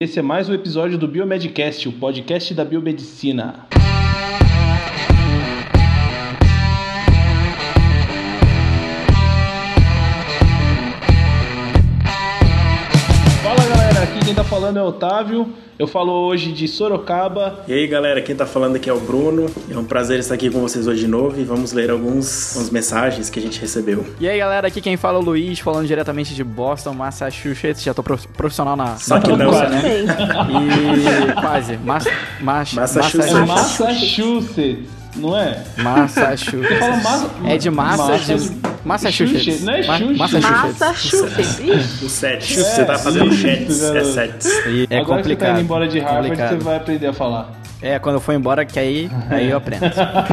Esse é mais um episódio do Biomedcast, o podcast da biomedicina. Quem tá falando é o Otávio. Eu falo hoje de Sorocaba. E aí galera, quem tá falando aqui é o Bruno. É um prazer estar aqui com vocês hoje de novo e vamos ler alguns, algumas mensagens que a gente recebeu. E aí galera, aqui quem fala é o Luiz, falando diretamente de Boston, Massachusetts. Já tô prof- profissional na Só que não, né? E quase. Mas, mas, Massachusetts. É Massachusetts. Massachusetts, não é? Massachusetts. Fala Massa- É de massa, Massa- de Massachusetts. Não é. Massachusetts. Massachusetts. Ixi, O set. É, você tá fazendo chats. É sets. E é Agora que você tá complicado. indo embora de Harvard, complicado. você vai aprender a falar. É, quando eu for embora, que aí, aí eu aprendo.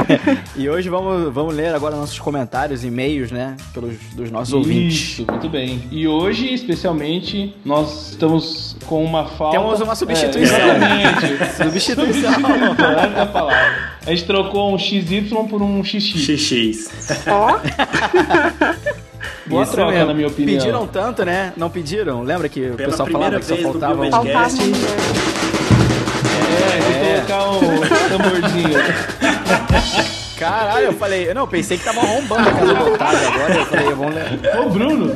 e hoje vamos, vamos ler agora nossos comentários, e-mails, né? Pelos, dos nossos ouvintes. Isso, muito bem. E hoje, especialmente, nós estamos com uma falta... Temos uma substituição. É, exatamente. Substituição. É a palavra. A gente trocou um XY por um XX. XX. ó, Boa Isso troca, mesmo. na minha opinião. Pediram tanto, né? Não pediram? Lembra que o Pela pessoal primeira falava que só faltava um... É, tem que colocar o tamborzinho. Caralho, eu falei... Não, pensei que tava arrombando a casa do Otávio agora. Eu falei, vamos ler. Ô, Bruno.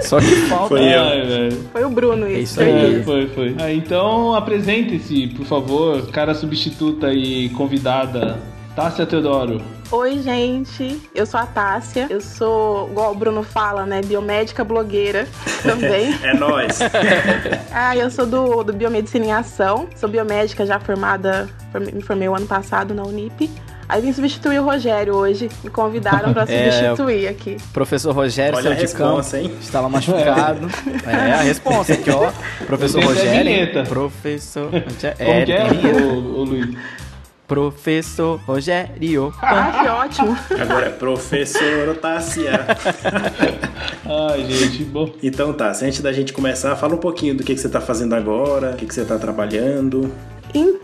Só que falta... Foi eu. Ai. Foi o Bruno É isso. isso aí. É, foi, foi. Ah, então, apresente-se, por favor, cara substituta e convidada, Tássia Teodoro. Oi, gente. Eu sou a Tássia. Eu sou, igual o Bruno fala, né? Biomédica blogueira também. É nóis. ah, eu sou do, do Biomedicina em Ação. Sou biomédica já formada, me formei o ano passado na Unip. Aí vim substituir o Rogério hoje. Me convidaram pra É, substituir aqui. Professor Rogério, Olha a seu responsa, hein? estava machucado. É, a resposta aqui, ó. Professor Rogério. Professor... Como É, que é, ô, ô, Luiz? Professor Rogério. Ah, que ótimo. Agora é professor Otássia. Ai, gente, bom. Então tá, antes da gente começar, fala um pouquinho do que, que você tá fazendo agora, o que, que você tá trabalhando. Então,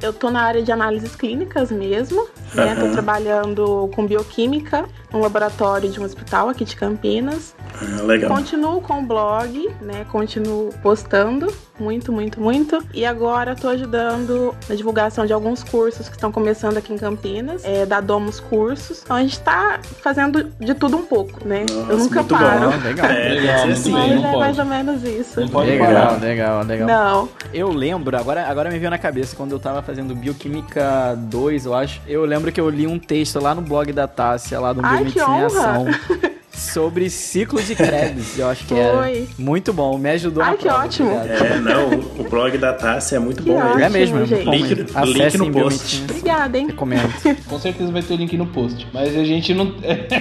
eu tô na área de análises clínicas mesmo, né? Tô Aham. trabalhando com bioquímica num laboratório de um hospital aqui de Campinas. Ah, legal. Continuo com o blog, né? Continuo postando muito, muito, muito. E agora tô ajudando na divulgação de alguns cursos que estão começando aqui em Campinas, é, da Domus Cursos. Então a gente tá fazendo de tudo um pouco, né? Nossa, eu nunca muito bom. paro. Ó, legal. É, Legal, muito assim. Mas não é pode. mais ou menos isso. Não pode legal, parar. legal, legal. Não. Eu lembro, agora, agora me veio na cabeça, quando eu tava fazendo Bioquímica 2, eu acho. Eu lembro que eu li um texto lá no blog da Tássia, lá do Ai, Biomedicina em Ação, sobre ciclo de Krebs, eu acho que. Foi. Muito bom, me ajudou Ai, na que prova, ótimo. obrigado. É, não, o blog da Tássia é muito Que bom ótimo. mesmo. É mesmo, é muito gente. bom Link- link Acessem no post. Obrigada, hein? Recomendo. Com certeza vai ter o link no post. Mas a gente não.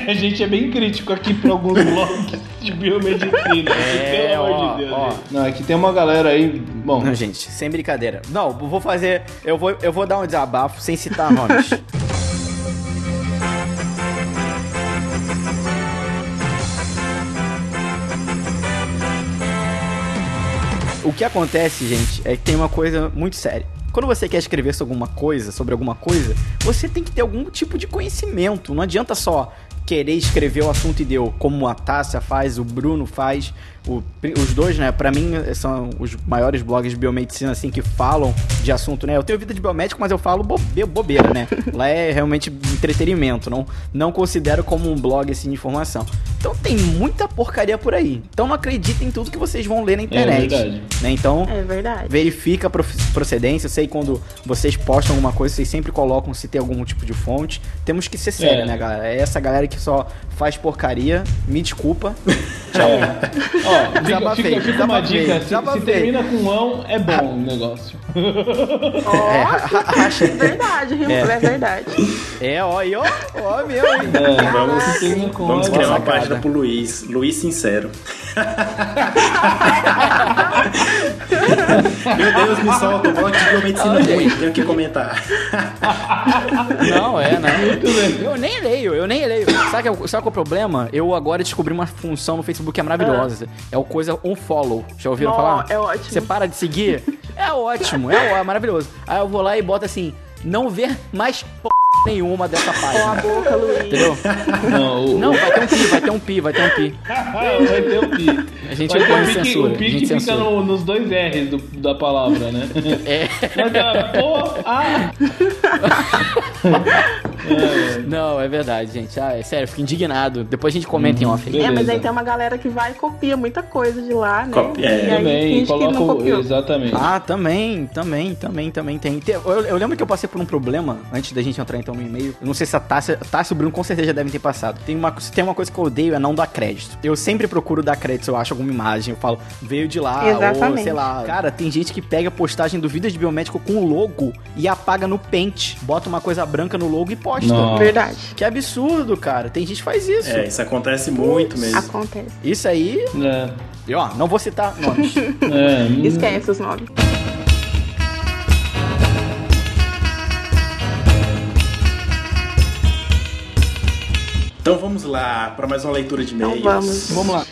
a gente é bem crítico aqui pra alguns blogs de biomedicina. É, pelo amor ó, de Deus. ó. gente. Não, aqui tem uma galera aí. Bom, Não, gente, sem brincadeira. Não, vou fazer. Eu vou, eu vou dar um desabafo sem citar nomes. O que acontece, gente, é que tem uma coisa muito séria. Quando você quer escrever sobre alguma coisa, sobre alguma coisa, você tem que ter algum tipo de conhecimento. Não adianta só querer escrever o assunto e deu, como a Tássia faz, o Bruno faz, o- os dois, né? Pra mim são os maiores blogs de biomedicina assim que falam de assunto, né? Eu tenho vida de biomédico, mas eu falo bobe- bobeira, né? Lá é realmente entretenimento, não não considero como um blog assim de informação. Então tem muita porcaria por aí. Então não acreditem em tudo que vocês vão ler na internet, verdade. né? Então É verdade. verifica a procedência. Eu sei quando vocês postam alguma coisa, vocês sempre colocam se tem algum tipo de fonte. Temos que ser sério, É. né, galera? É essa galera que só faz porcaria. Me desculpa. ó, fica, Desabafei, fica, fica uma desabafei, dica. Se, se termina com ão, é bom o negócio. Ó, É. verdade, Rio, é. verdade. É, ó, aí, ó, ó, meu, hein? É, Vamos, vamos criar é uma sacada. página pro Luiz. Luiz Sincero. Meu Deus, me solta. O blog de biomedicina ruim. Tenho que comentar. Não, é, não. Muito bem. Eu nem leio, eu nem leio. Sabe, qual- sabe qual é o problema? Eu agora descobri uma função no Facebook que é maravilhosa. É o coisa unfollow. Já ouviram Ó, falar? é ótimo. Você para de seguir? É ótimo, é, ó- é maravilhoso. Aí eu vou lá e boto assim, não ver mais p... nenhuma dessa Com a página. boca, Luiz. Entendeu? Não, o, Não, vai ter um pi, vai ter um pi, vai ter um pi. vai ter o pi. A gente Vai ter o pi o a pi gente que fica no- nos dois R's do- da palavra, né? É. Mas, ah, pô, ah, Não, é verdade, gente. Ah, é sério, fico indignado. Depois a gente comenta em off. aí. É, mas beleza. aí tem uma galera que vai e copia muita coisa de lá, né? Copia, é. e também, coloca exatamente. Ah, também, também, também, também tem. Eu, eu lembro que eu passei por um problema antes da gente entrar então no e-mail. Eu não sei se a Tássia, Tássia e o Bruno com certeza já devem ter passado. Tem uma, se tem uma coisa que eu odeio é não dar crédito. Eu sempre procuro dar crédito se eu acho alguma imagem. Eu falo, veio de lá, ou Exatamente. sei lá. Cara, tem gente que pega a postagem do Vidas de Biomédico com o logo e apaga no Paint. Bota uma coisa branca no logo e posta. Nossa. Verdade. Que absurdo, cara. Tem gente que faz isso. É, isso acontece muito mesmo. Acontece. Isso aí, É, e ó, não vou citar nomes. é, hum, Esquece os nomes. Então vamos lá para mais uma leitura de Então e-mails. vamos. Vamos lá.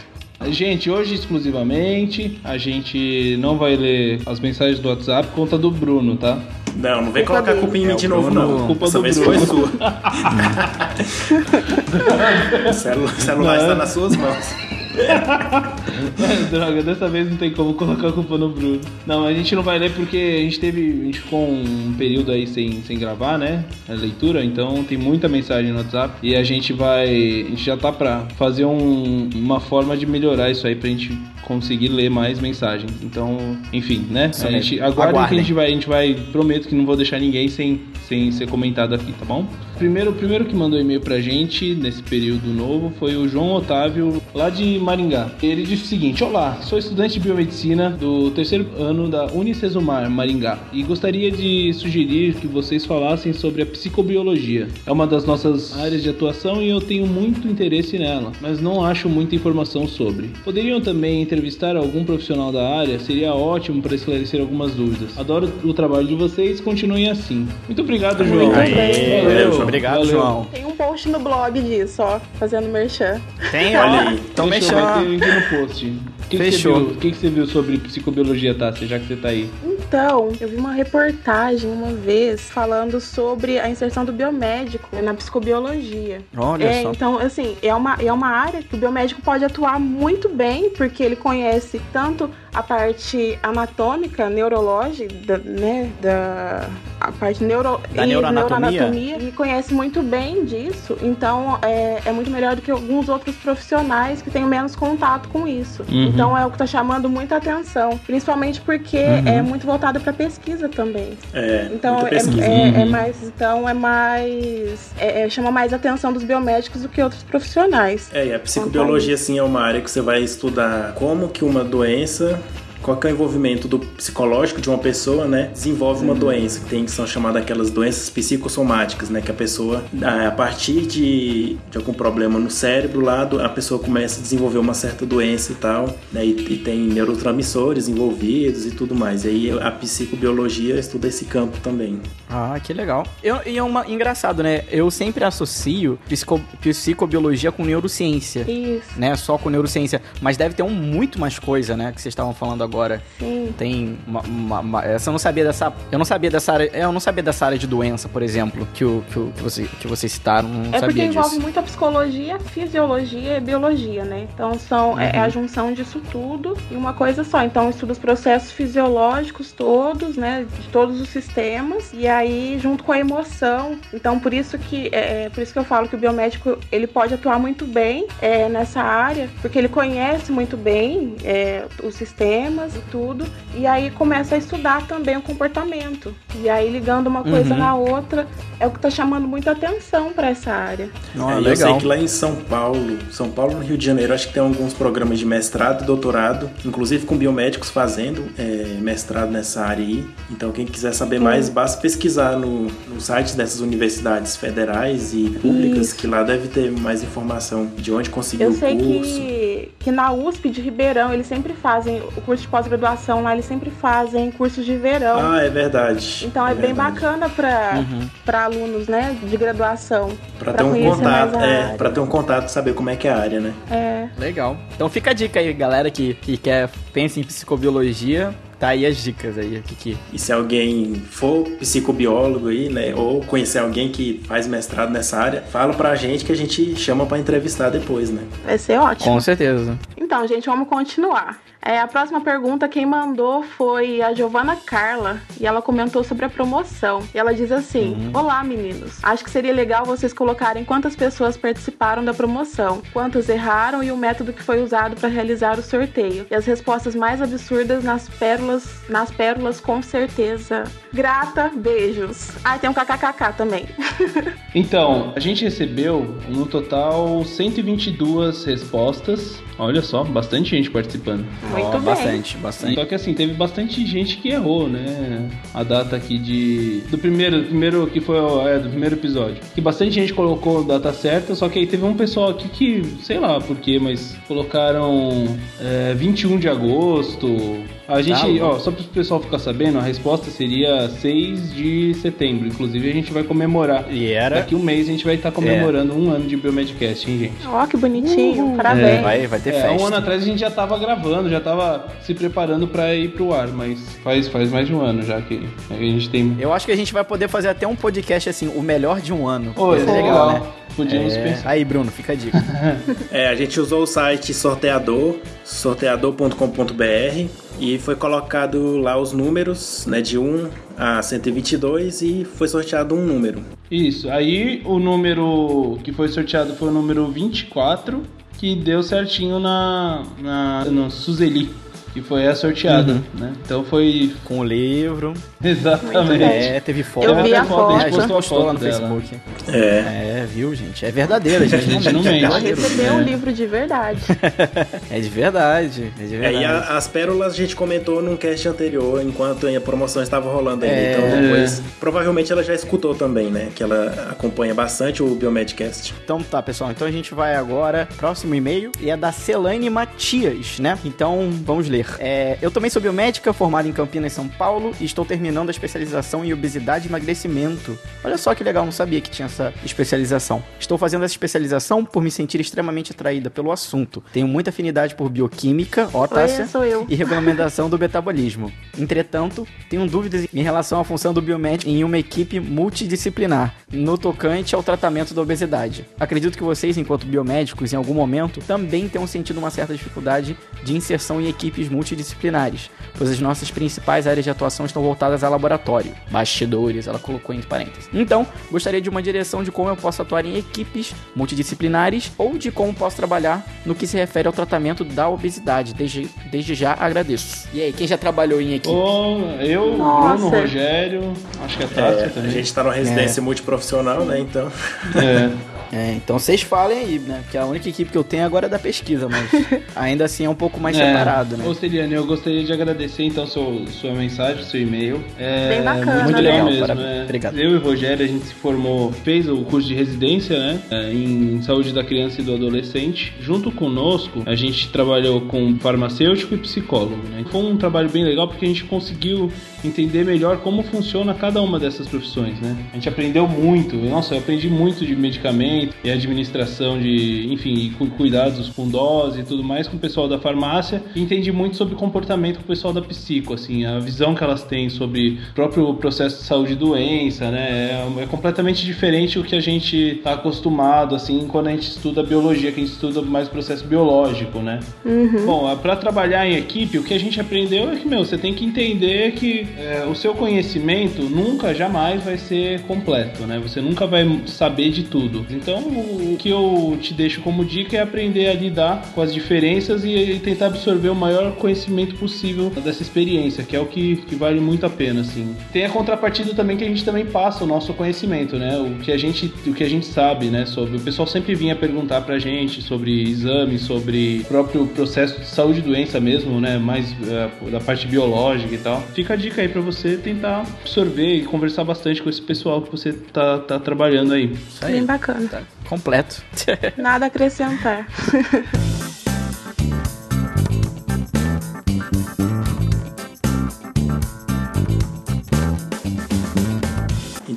Gente, hoje exclusivamente a gente não vai ler as mensagens do WhatsApp por conta do Bruno, tá? Não, não vem Culpa colocar a culpa em mim É, de novo, Bruno- não. culpa do vez Bruno. foi sua. o celular está nas suas mãos. Droga, dessa vez não tem como colocar a culpa no Bruno. Não, a gente não vai ler porque a gente teve. A gente ficou um período aí sem, sem gravar, né? A leitura, então tem muita mensagem no WhatsApp. E a gente vai. A gente já tá pra fazer um- uma forma de melhorar isso aí pra gente conseguir ler mais mensagens. Então, enfim, né? Isso a mesmo. gente, aguardem que a gente vai. A gente vai. Prometo que não vou deixar ninguém sem, sem ser comentado aqui, tá bom? Primeiro, o primeiro que mandou e-mail pra gente nesse período novo foi o João Otávio, lá de Maringá. Ele disse o seguinte: Olá, sou estudante de biomedicina do terceiro ano da Unicesumar, Maringá, e gostaria de sugerir que vocês falassem sobre a psicobiologia. É uma das nossas áreas de atuação e eu tenho muito interesse nela, mas não acho muita informação sobre. Poderiam também entrevistar algum profissional da área? Seria ótimo para esclarecer algumas dúvidas. Adoro o trabalho de vocês, continuem assim. Muito obrigado, João. Muito bem. Valeu, Obrigado, valeu. João. Tem um post no blog disso, ó, fazendo merchan. Tem, Olha aí. Então Fechou, deixa. vai ter aqui no post. O que, Fechou. viu, o que, que você viu sobre psicobiologia, Tássia, já que você tá aí? Então, eu vi uma reportagem uma vez falando sobre a inserção do biomédico na psicobiologia. Olha É, só. então, assim, é uma, é uma área que o biomédico pode atuar muito bem, porque ele conhece tanto a parte anatômica, neurológica, né, da a parte neuro, Da e neuroanatomia. neuroanatomia, e conhece muito bem disso, então é, é muito melhor do que alguns outros profissionais que têm menos contato com isso. Uhum. Então é o que está chamando muita atenção, principalmente porque Uhum. é muito voltado para pesquisa também. É, Então é, pesquisa. é- é Uhum. mais, então é mais, é- é- chama mais atenção dos biomédicos do que outros profissionais. É, e a psicobiologia, assim, é uma área que você vai estudar como que uma doença, qual que é o envolvimento do psicológico de uma pessoa, né, desenvolve uma doença, que tem que são chamadas aquelas doenças psicossomáticas, né, que a pessoa, a partir de, de algum problema no cérebro lá, a pessoa começa a desenvolver uma certa doença e tal, né, e, e tem neurotransmissores envolvidos e tudo mais. E aí a psicobiologia estuda esse campo também. Ah, que legal. Eu, e é uma, engraçado, né? Eu sempre associo psico, psicobiologia com neurociência. Isso, Né, só com neurociência, mas deve ter um muito mais coisa, né, que vocês estavam falando agora. Sim. Tem uma, uma- uma- essa eu não sabia dessa, eu não sabia dessa área, eu não sabia dessa área de doença, por exemplo, que o que, o, que, você, que vocês citaram, não É porque sabia envolve disso. muito a psicologia, fisiologia e biologia, né? Então são é, é Uhum. a junção disso tudo em uma coisa só. Então estuda os processos fisiológicos todos, né? De todos os sistemas e aí junto com a emoção. Então por isso que é, é por isso que eu falo que o biomédico ele pode atuar muito bem é, nessa área, porque ele conhece muito bem é, os e tudo. E aí começa a estudar também o comportamento. E aí ligando uma coisa Uhum. na outra é o que tá chamando muita atenção para essa área. Não, É, e Eu sei que lá em São Paulo, São Paulo no Rio de Janeiro, acho que tem alguns programas de mestrado e doutorado, inclusive com biomédicos fazendo é, mestrado nessa área aí. Então quem quiser saber mais, basta pesquisar no, no site dessas universidades federais e públicas, Isso. que lá deve ter mais informação de onde conseguir Eu o sei curso. que, que na USP de Ribeirão eles sempre fazem o curso de pós-graduação lá, eles sempre fazem cursos de verão. Ah, é verdade. então é, bem verdade. bacana para Uhum. para alunos, né, de graduação. Pra pra ter um contato, é, pra ter um contato, saber como é que é a área, né? É, Legal. Então fica a dica aí, galera que, que quer pensa em psicobiologia, Tá aí as dicas aí, Kiki. E se alguém for psicobiólogo aí, né, ou conhecer alguém que faz mestrado nessa área, fala pra gente que a gente chama pra entrevistar depois, né? Vai ser ótimo. Com certeza. Então, gente, vamos continuar. É, a próxima pergunta quem mandou foi a Giovana Carla e ela comentou sobre a promoção. E ela diz assim: Olá, meninos. Acho que seria legal vocês colocarem quantas pessoas participaram da promoção, quantos erraram e o método que foi usado para realizar o sorteio. E as respostas mais absurdas nas pérolas, nas pérolas com certeza. Grata, beijos. Ah, tem um kkkk também. Então, a gente recebeu no total 122 respostas. Olha só, bastante gente participando. Muito Ó, bem. Bastante, bastante. Só que assim, teve bastante gente que errou, né? A data aqui de. Do primeiro, do primeiro que foi o- é, do primeiro episódio. Que bastante gente colocou a data certa, só que aí teve um pessoal aqui que, sei lá por quê, mas colocaram é, 21 de agosto. A gente, Tá ó, só para o pessoal ficar sabendo, a resposta seria 6 de setembro. Inclusive, a gente vai comemorar. E era. Daqui um mês a gente vai estar comemorando um ano de Biomedcast, hein, gente? Ó, que bonitinho. Parabéns. Vai, vai ter É, festa. um ano atrás a gente já tava gravando, já tava se preparando pra ir pro ar, mas faz, faz mais de um ano já que a gente tem. Eu acho que a gente vai poder fazer até um podcast assim, o melhor de um ano. Ô, Ia ser legal, né? Podíamos É, pensar. Aí, Bruno, fica a dica. É, a gente usou o site sorteador, sorteador.com.br e foi colocado lá os números, né, de 1 a 122 e foi sorteado um número. Isso, aí o número que foi sorteado foi o número 24, que deu certinho na, na no Suzeli, que foi a sorteada, né? Então foi Com o livro. exatamente. É, teve foto. Eu vi a foto. É, a a gente postou lá no dela. Facebook. É, É, viu, gente? É verdadeira, gente. A gente não é mente. Ela recebeu É. um livro de verdade. É de verdade. É de É, verdade. e a- as pérolas a gente comentou num cast anterior, enquanto a promoção estava rolando ainda. É. Então depois, provavelmente ela já escutou também, né? Que ela acompanha bastante o Biomedcast. Então tá, pessoal. Então a gente vai agora. Próximo e-mail. E é da Celane Matias, né? Então vamos ler. É, eu também sou biomédica, formada em Campinas, São Paulo, e estou terminando a especialização em obesidade e emagrecimento. Olha só que legal, não sabia que tinha essa especialização. Estou fazendo essa especialização por me sentir extremamente atraída pelo assunto. Tenho muita afinidade por bioquímica, ó, Tássia, Oi, sou eu. e regulamentação do metabolismo. Entretanto, tenho dúvidas em relação à função do biomédico em uma equipe multidisciplinar, no tocante ao tratamento da obesidade. Acredito que vocês, enquanto biomédicos, em algum momento, também tenham sentido uma certa dificuldade de inserção em equipes multidisciplinares, pois as nossas principais áreas de atuação estão voltadas a laboratório, bastidores, ela colocou entre parênteses. Então, gostaria de uma direção de como eu posso atuar em equipes multidisciplinares ou de como posso trabalhar no que se refere ao tratamento da obesidade. Desde, desde já agradeço. E aí, quem já trabalhou em equipe? Ô, eu, Nossa. Bruno, Rogério, acho que a Tássia É, a também. gente tá numa residência multiprofissional, né? Então. É. É, então vocês falem aí, né? Porque a única equipe que eu tenho agora é da pesquisa, mas ainda assim é um pouco mais É. separado, né? Ô, Celiane, eu gostaria de agradecer então seu, sua mensagem, seu e-mail. É Bem bacana, muito né? legal Legal, mesmo. é. Obrigado. Eu e o Rogério, a gente se formou, fez o curso de residência, né? é, Em saúde da criança e do adolescente. Junto conosco, a gente trabalhou com farmacêutico e psicólogo, né? Foi um trabalho bem legal porque a gente conseguiu entender melhor como funciona cada uma dessas profissões, né? A gente aprendeu muito. Nossa, eu aprendi muito de medicamento e administração de, enfim, cu- cuidados com dose e tudo mais com o pessoal da farmácia. E entendi muito sobre comportamento com o pessoal da psico, assim, a visão que elas têm sobre o próprio processo de saúde e doença, né? É, é completamente diferente o que a gente está acostumado, assim, quando a gente estuda biologia, que a gente estuda mais o processo biológico, né? Bom, para trabalhar em equipe, o que a gente aprendeu é que, meu, você tem que entender que é, o seu conhecimento nunca, jamais vai ser completo, né? Você nunca vai saber de tudo. Então, o que eu te deixo como dica é aprender a lidar com as diferenças e, e tentar absorver o maior conhecimento possível dessa experiência, que é o que, que vale muito a pena, assim. Tem a contrapartida também que a gente também passa o nosso conhecimento, né? O que a gente, o que a gente sabe, né? Sobre o pessoal sempre vinha perguntar pra gente sobre exames, sobre o próprio processo de saúde e doença mesmo, né? Mais eh, da parte biológica e tal. Fica a dica aí pra você tentar absorver e conversar bastante com esse pessoal que você tá, tá trabalhando aí. Isso aí. Bem bacana. Tá completo. Nada a acrescentar.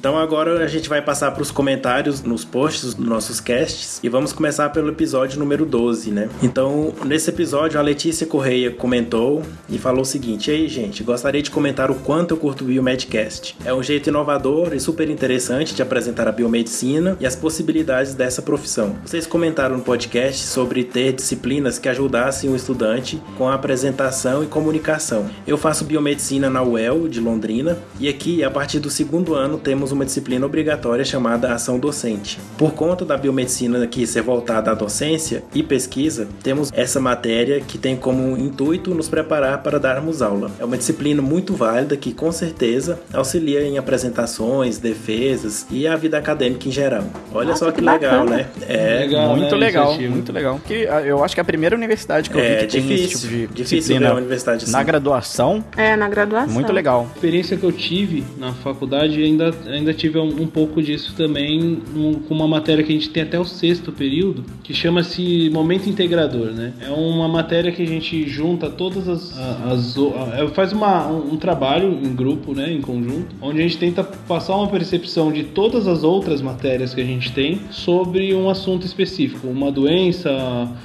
Então agora a gente vai passar para os comentários nos posts dos nossos casts e vamos começar pelo episódio número 12, né? Então, nesse episódio, a Letícia Correia comentou e falou o seguinte: Ei, gente, gostaria de comentar o quanto eu curto o Biomedcast. É um jeito inovador e super interessante de apresentar a biomedicina e as possibilidades dessa profissão. Vocês comentaram no podcast sobre ter disciplinas que ajudassem o estudante com a apresentação e comunicação. Eu faço biomedicina na UEL de Londrina e aqui, a partir do segundo ano, temos uma disciplina obrigatória chamada ação docente. Por conta da biomedicina aqui ser voltada à docência e pesquisa, temos essa matéria que tem como intuito nos preparar para darmos aula. É uma disciplina muito válida que, com certeza, auxilia em apresentações, defesas e a vida acadêmica em geral. Olha Nossa, só que, que legal, bacana. né? É, Legal, muito né, legal, iniciativa. muito legal. Porque ah, eu acho que é a primeira universidade que eu vi é que tem difícil, esse tipo de difícil disciplina uma universidade assim. na graduação. É, na graduação. Muito legal. A experiência que eu tive na faculdade ainda, ainda tive um, um pouco disso também um- com uma matéria que a gente tem até o sexto período, que chama-se Momento Integrador, né? É uma matéria que a gente junta todas as... a- as o- a- é, faz uma, um, trabalho em grupo, né, em conjunto, onde a gente tenta passar uma percepção de todas as outras matérias que a gente tem sobre um assunto específico, uma doença,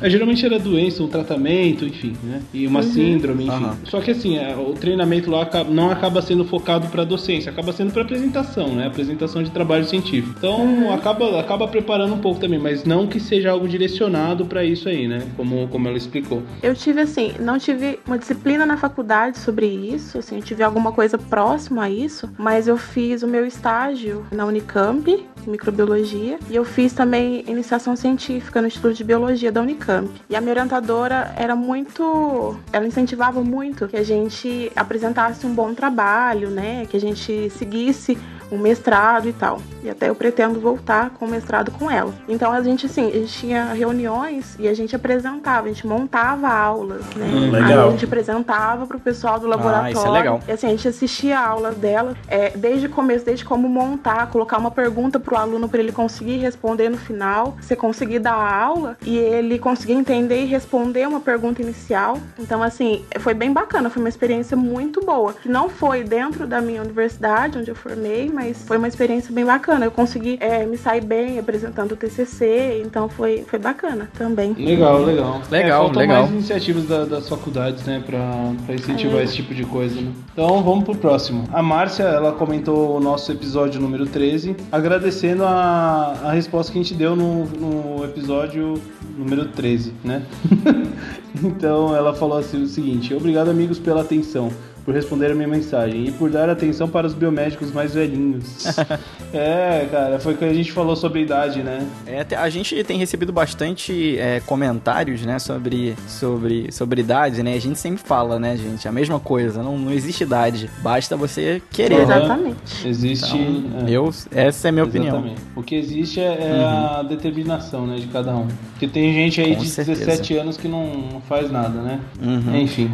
é, geralmente era doença, um tratamento, enfim, né? E uma síndrome, enfim. Aham. Só que assim, é, o treinamento lá não acaba sendo focado para docência, acaba sendo para apresentação, né? Apresentação de trabalho científico. Então acaba, acaba preparando um pouco também, mas não que seja algo direcionado para isso aí, né? Como, como ela explicou. Eu tive assim, não tive uma disciplina na faculdade sobre isso, assim, eu tive alguma coisa próxima a isso, mas eu fiz o meu estágio na Unicamp, microbiologia, e eu fiz também iniciação científica no Instituto de Biologia da Unicamp. E a minha orientadora era muito, ela incentivava muito que a gente apresentasse um bom trabalho, né, que a gente seguisse um mestrado e tal. E até eu pretendo voltar com o mestrado com ela. Então a gente assim, a gente tinha reuniões e a gente apresentava, a gente montava aulas, né? Hum, Aí legal. a gente apresentava pro pessoal do laboratório. isso é legal. E assim, a gente assistia a aula dela, é, desde o começo, desde como montar, colocar uma pergunta pro aluno para ele conseguir responder no final, você conseguir dar a aula e ele conseguir entender e responder uma pergunta inicial. Então, assim, foi bem bacana, foi uma experiência muito boa. Que não foi dentro da minha universidade, onde eu formei, mas foi uma experiência bem bacana. Eu consegui é, me sair bem apresentando o TCC, então foi, foi bacana também. Legal, legal. Legal, é, faltam legal. mais iniciativas da- das faculdades, né, pra, pra incentivar esse tipo de coisa, né? Então vamos pro próximo. A Márcia, ela comentou o nosso episódio número 13, agradecendo a, a resposta que a gente deu no, no episódio número 13, né? então ela falou assim o seguinte: Obrigado, amigos, pela atenção. Por responder a minha mensagem e por dar atenção para os biomédicos mais velhinhos. é, cara, foi o que a gente falou sobre a idade, né? É, a gente tem recebido bastante é, comentários, né, sobre, sobre, sobre idade, né? A gente sempre fala, né, gente, a mesma coisa. Não, não existe idade. Basta você querer, né? Exatamente. Existe. Então, é. eu, essa é a minha opinião. Exatamente. O que existe é, é a determinação né, de cada um. Porque tem gente aí Com de certeza. 17 anos que não, não faz nada, né? Uhum. Enfim.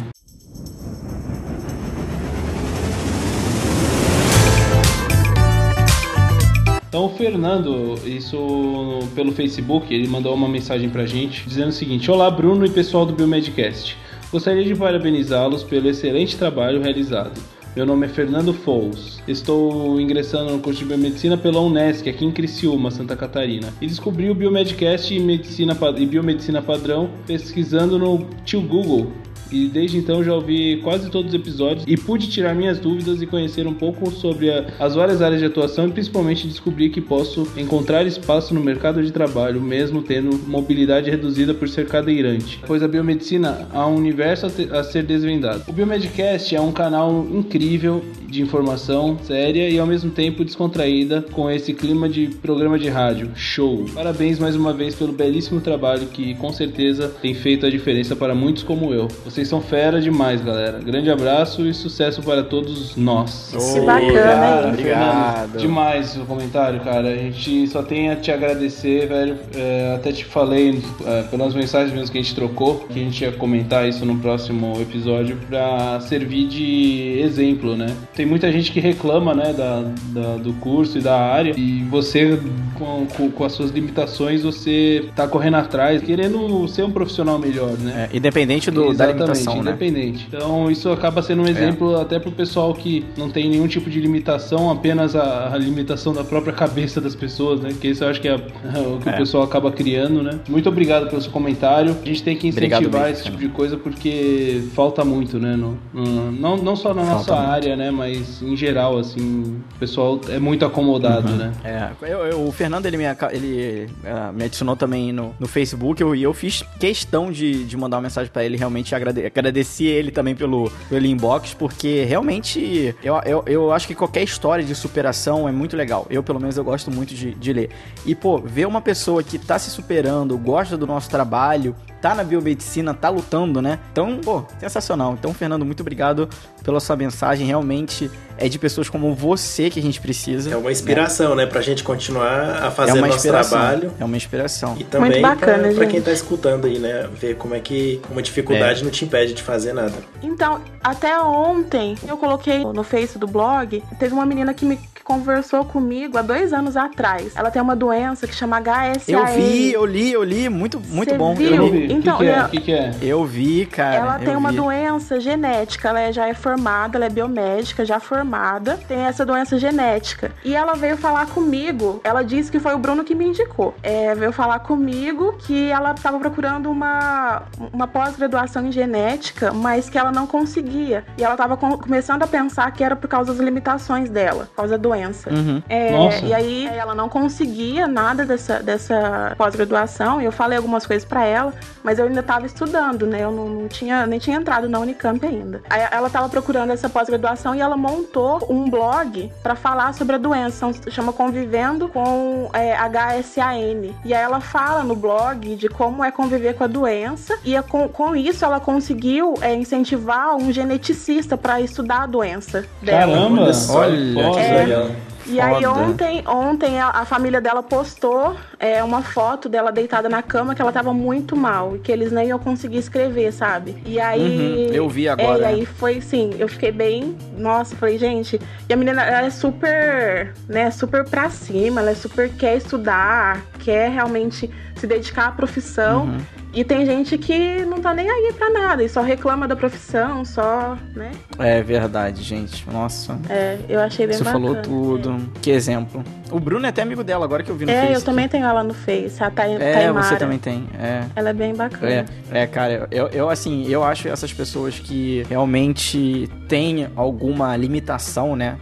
Então o Fernando, isso pelo Facebook, ele mandou uma mensagem pra gente dizendo o seguinte: Olá Bruno e pessoal do Biomedcast. Gostaria de parabenizá-los pelo excelente trabalho realizado. Meu nome é Fernando Fous. Estou ingressando no curso de biomedicina pela Unesc, aqui em Criciúma, Santa Catarina. E descobri o Biomedcast e, medicina, e biomedicina padrão pesquisando no tio Google. E desde então já ouvi quase todos os episódios e pude tirar minhas dúvidas e conhecer um pouco sobre a- as várias áreas de atuação e principalmente descobrir que posso encontrar espaço no mercado de trabalho, mesmo tendo mobilidade reduzida por ser cadeirante. Pois a biomedicina há um universo a, te- a ser desvendado. O Biomedcast é um canal incrível de informação séria e ao mesmo tempo descontraída com esse clima de programa de rádio. Show! Parabéns mais uma vez pelo belíssimo trabalho que com certeza tem feito a diferença para muitos como eu. Vocês são fera demais, galera. Grande abraço e sucesso para todos nós. Que bacana, hein? Obrigado. Fernando, demais o comentário, cara. A gente só tem a te agradecer, velho. É, até te falei é, pelas mensagens mesmo que a gente trocou, que a gente ia comentar isso no próximo episódio pra servir de exemplo, né? tem muita gente que reclama, né, da, da, do curso e da área, e você, com, com, com, as suas limitações, você tá correndo atrás, querendo ser um profissional melhor, né? É, independente do, da limitação, né? independente. Então, isso acaba sendo um é. exemplo é. até pro pessoal que não tem nenhum tipo de limitação, apenas a, a limitação da própria cabeça das pessoas, né? Que isso eu acho que é, é o que o é. pessoal acaba criando, né? Muito obrigado pelo seu comentário. A gente tem que incentivar obrigado, esse tipo de coisa porque falta muito, né? No, no, não, não só na falta nossa muito. área, né? Mas em geral, assim, o pessoal é muito acomodado, uhum. né? É, eu, eu, o Fernando, ele me, ele, uh, me adicionou também no, no Facebook e eu, eu fiz questão de, de mandar uma mensagem para ele, realmente agrade, agradecer ele também pelo, pelo inbox, porque realmente eu, eu, eu acho que qualquer história de superação é muito legal. Eu, pelo menos, eu gosto muito de, de ler. E, pô, ver uma pessoa que tá se superando, gosta do nosso trabalho, tá na biomedicina, tá lutando, né? Então, pô, sensacional. Então, Fernando, muito obrigado pela sua mensagem. Realmente é de pessoas como você que a gente precisa. É uma inspiração, né? né? Pra gente continuar a fazer é nosso trabalho. É uma inspiração. E também bacana, pra, pra, quem tá escutando aí, né? Ver como é que uma dificuldade é. não te impede de fazer nada. Então, até ontem, eu coloquei no Face do blog, teve uma menina que me conversou comigo há dois anos atrás. Ela tem uma doença que chama HSA. Eu vi, eu li, eu li, muito, muito Cê bom. Viu? Eu vi. Então, que que é? Que que é? Eu vi, cara. Ela tem vi. uma doença genética, ela já é formada, ela é biomédica, já formada, tem essa doença genética. E ela veio falar comigo, ela disse que foi o Bruno que me indicou. É, veio falar comigo que ela estava procurando uma, uma pós-graduação em genética, mas que ela não conseguia. E ela estava com, começando a pensar que era por causa das limitações dela, por causa da doença. Uhum. É, e aí ela não conseguia nada dessa, dessa pós-graduação. E eu falei algumas coisas para ela, mas eu ainda estava estudando, né? Eu não, não, tinha nem tinha entrado na Unicamp ainda. Aí ela estava procurando essa pós-graduação e ela montou um blog para falar sobre a doença, chama Convivendo com é, HSAN. E aí ela fala no blog de como é conviver com a doença e é com, com isso ela conseguiu é, incentivar um geneticista para estudar a doença. Dela. Caramba, olha, é, e aí ontem, ontem a, a, família dela postou é, uma foto dela deitada na cama que ela tava muito mal e que eles nem iam conseguir escrever, sabe? E aí. Uhum, eu vi agora. É, e aí foi sim, eu fiquei bem. Nossa, falei, gente. E a menina, ela é super, né, super pra cima, ela é super quer estudar, quer realmente se dedicar à profissão. Uhum. E tem gente que não tá nem aí pra nada e só reclama da profissão, só, né? É verdade, gente. Nossa. É, eu achei bem Você bacana. falou tudo. É. Que exemplo. O Bruno é até amigo dela, agora que eu vi no é, Face. É, eu também tenho ela no Face, a Thay, É, Taimara. você também tem. É. Ela é bem bacana. É, é cara, eu, eu assim, eu acho essas pessoas que realmente têm alguma limitação, né?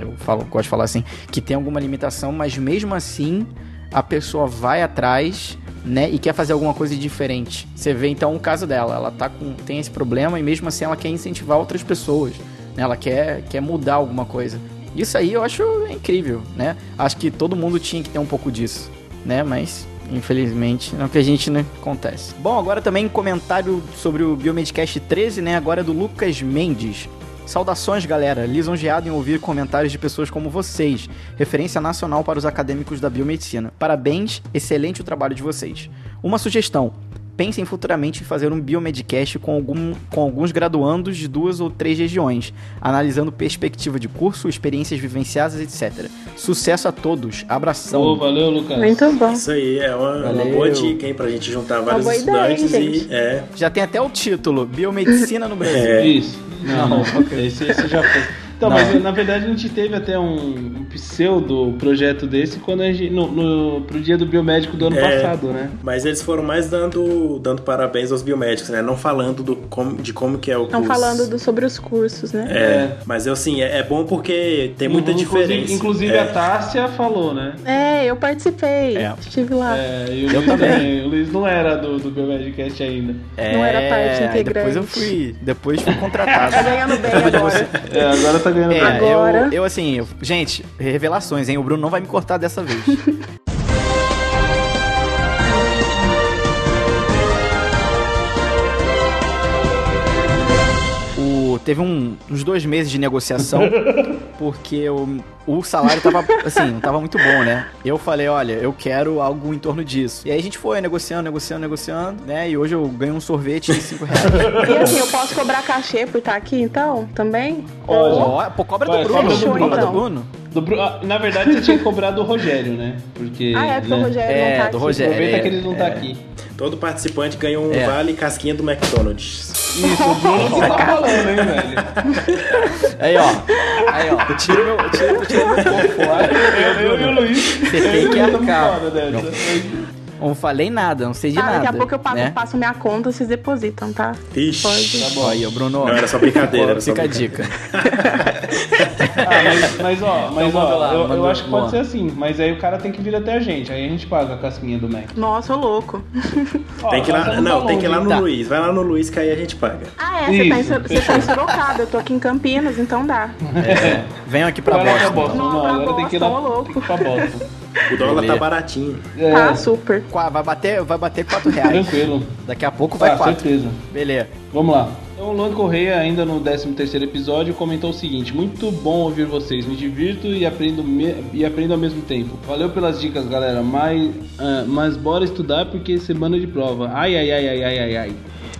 Eu falo, gosto de falar assim, que tem alguma limitação, mas mesmo assim a pessoa vai atrás né, e quer fazer alguma coisa diferente. Você vê então o caso dela, ela tá com tem esse problema e mesmo assim ela quer incentivar outras pessoas, né? Ela quer quer mudar alguma coisa. Isso aí eu acho incrível, né? Acho que todo mundo tinha que ter um pouco disso, né? Mas infelizmente não é que a gente né, acontece. Bom, agora também comentário sobre o Biomedcast 13, né? Agora é do Lucas Mendes. Saudações, galera. Lisonjeado em ouvir comentários de pessoas como vocês. Referência nacional para os acadêmicos da biomedicina. Parabéns, excelente o trabalho de vocês. Uma sugestão. Pensem futuramente em fazer um biomedcast com, algum, com alguns graduandos de duas ou três regiões, analisando perspectiva de curso, experiências vivenciadas, etc. Sucesso a todos. Abração. Oh, valeu, Lucas. Muito bom. Isso aí é uma, uma boa dica, hein, pra gente juntar vários estudantes ideia, hein, e. É. Já tem até o título: Biomedicina no Brasil. É. Isso. Não, não, esse, esse já foi. Então, não. mas na verdade a gente teve até um, um pseudo projeto desse quando a gente, no, no, pro dia do biomédico do ano é, passado, né? Mas eles foram mais dando, dando parabéns aos biomédicos, né? Não falando do, de como que é o curso. Não falando do, sobre os cursos, né? É, é. mas eu assim, é, é, bom porque tem muita inclusive, diferença. Inclusive é. a Tássia falou, né? É, eu participei. É. Estive lá. É, eu, eu também. O Luiz não era do, do Biomedcast ainda. não era parte integrante. Depois eu fui, depois fui contratado. tá ganhando bem agora. É, agora tá ganhando bem. Agora eu, eu assim, eu, gente, revelações, hein? O Bruno não vai me cortar dessa vez. teve um- uns dois meses de negociação, porque o, o salário tava, assim, não tava muito bom, né? Eu falei, olha, eu quero algo em torno disso. E aí a gente foi negociando, negociando, negociando, né? E hoje eu ganho um sorvete de 5 reais. E assim, eu posso cobrar cachê por estar aqui, então? Também? Pode. Ou- Ó, pô, cobra do Bruno, cobra Bruno. do Bruno. Do ah, na verdade, você tinha que cobrar do Rogério, né? Porque. Ah, é, porque né? o Rogério É, não tá do aqui. Rogério. Aproveita É, que ele não tá é. aqui. Todo participante ganha um É. vale casquinha do McDonald's. Isso, o Bruno que tá falando, hein, velho? Aí, ó. Aí, ó. Tira meu, tira, tira meu corpo fora. Eu, eu e o Luiz. Você eu tem que arcar. dessa. Não. Não falei nada, não sei de Tá, nada. daqui a pouco eu passo, né? passo minha conta, vocês depositam, tá? Ixi. Pode. Tá bom. Aí, ó, Bruno. Não, era só brincadeira, era só Fica a brincadeira. dica. Ah, mas, mas ó, mas Então ó, lá, eu, eu acho que pode ser assim, mas aí o cara tem que vir até a gente, aí a gente paga a casquinha do Mac. Nossa, ô louco. Ó, Tem que ir lá, não, tem que ir lá no Tá. Luiz. Vai lá no Luiz que aí a gente paga. Ah, é, tá, Isso, você tá em Sorocaba, eu tô aqui em Campinas, então dá. É, venham aqui pra pra Boston. Não, Não, pra agora tem que ir lá louco. tem que ir pra Boston. O dólar tá baratinho. É, Tá, super. Vai bater, vai bater 4 reais. tranquilo. Daqui a pouco vai Ah, 4. certeza. Beleza. Vamos lá. Então, o Luan Correia, ainda no 13º episódio, comentou o seguinte: Muito bom ouvir vocês, me divirto e aprendo, me- e aprendo ao mesmo tempo. Valeu pelas dicas, galera, mas, ah, mas bora estudar porque semana de prova. Ai, ai, ai, ai, ai, ai, ai.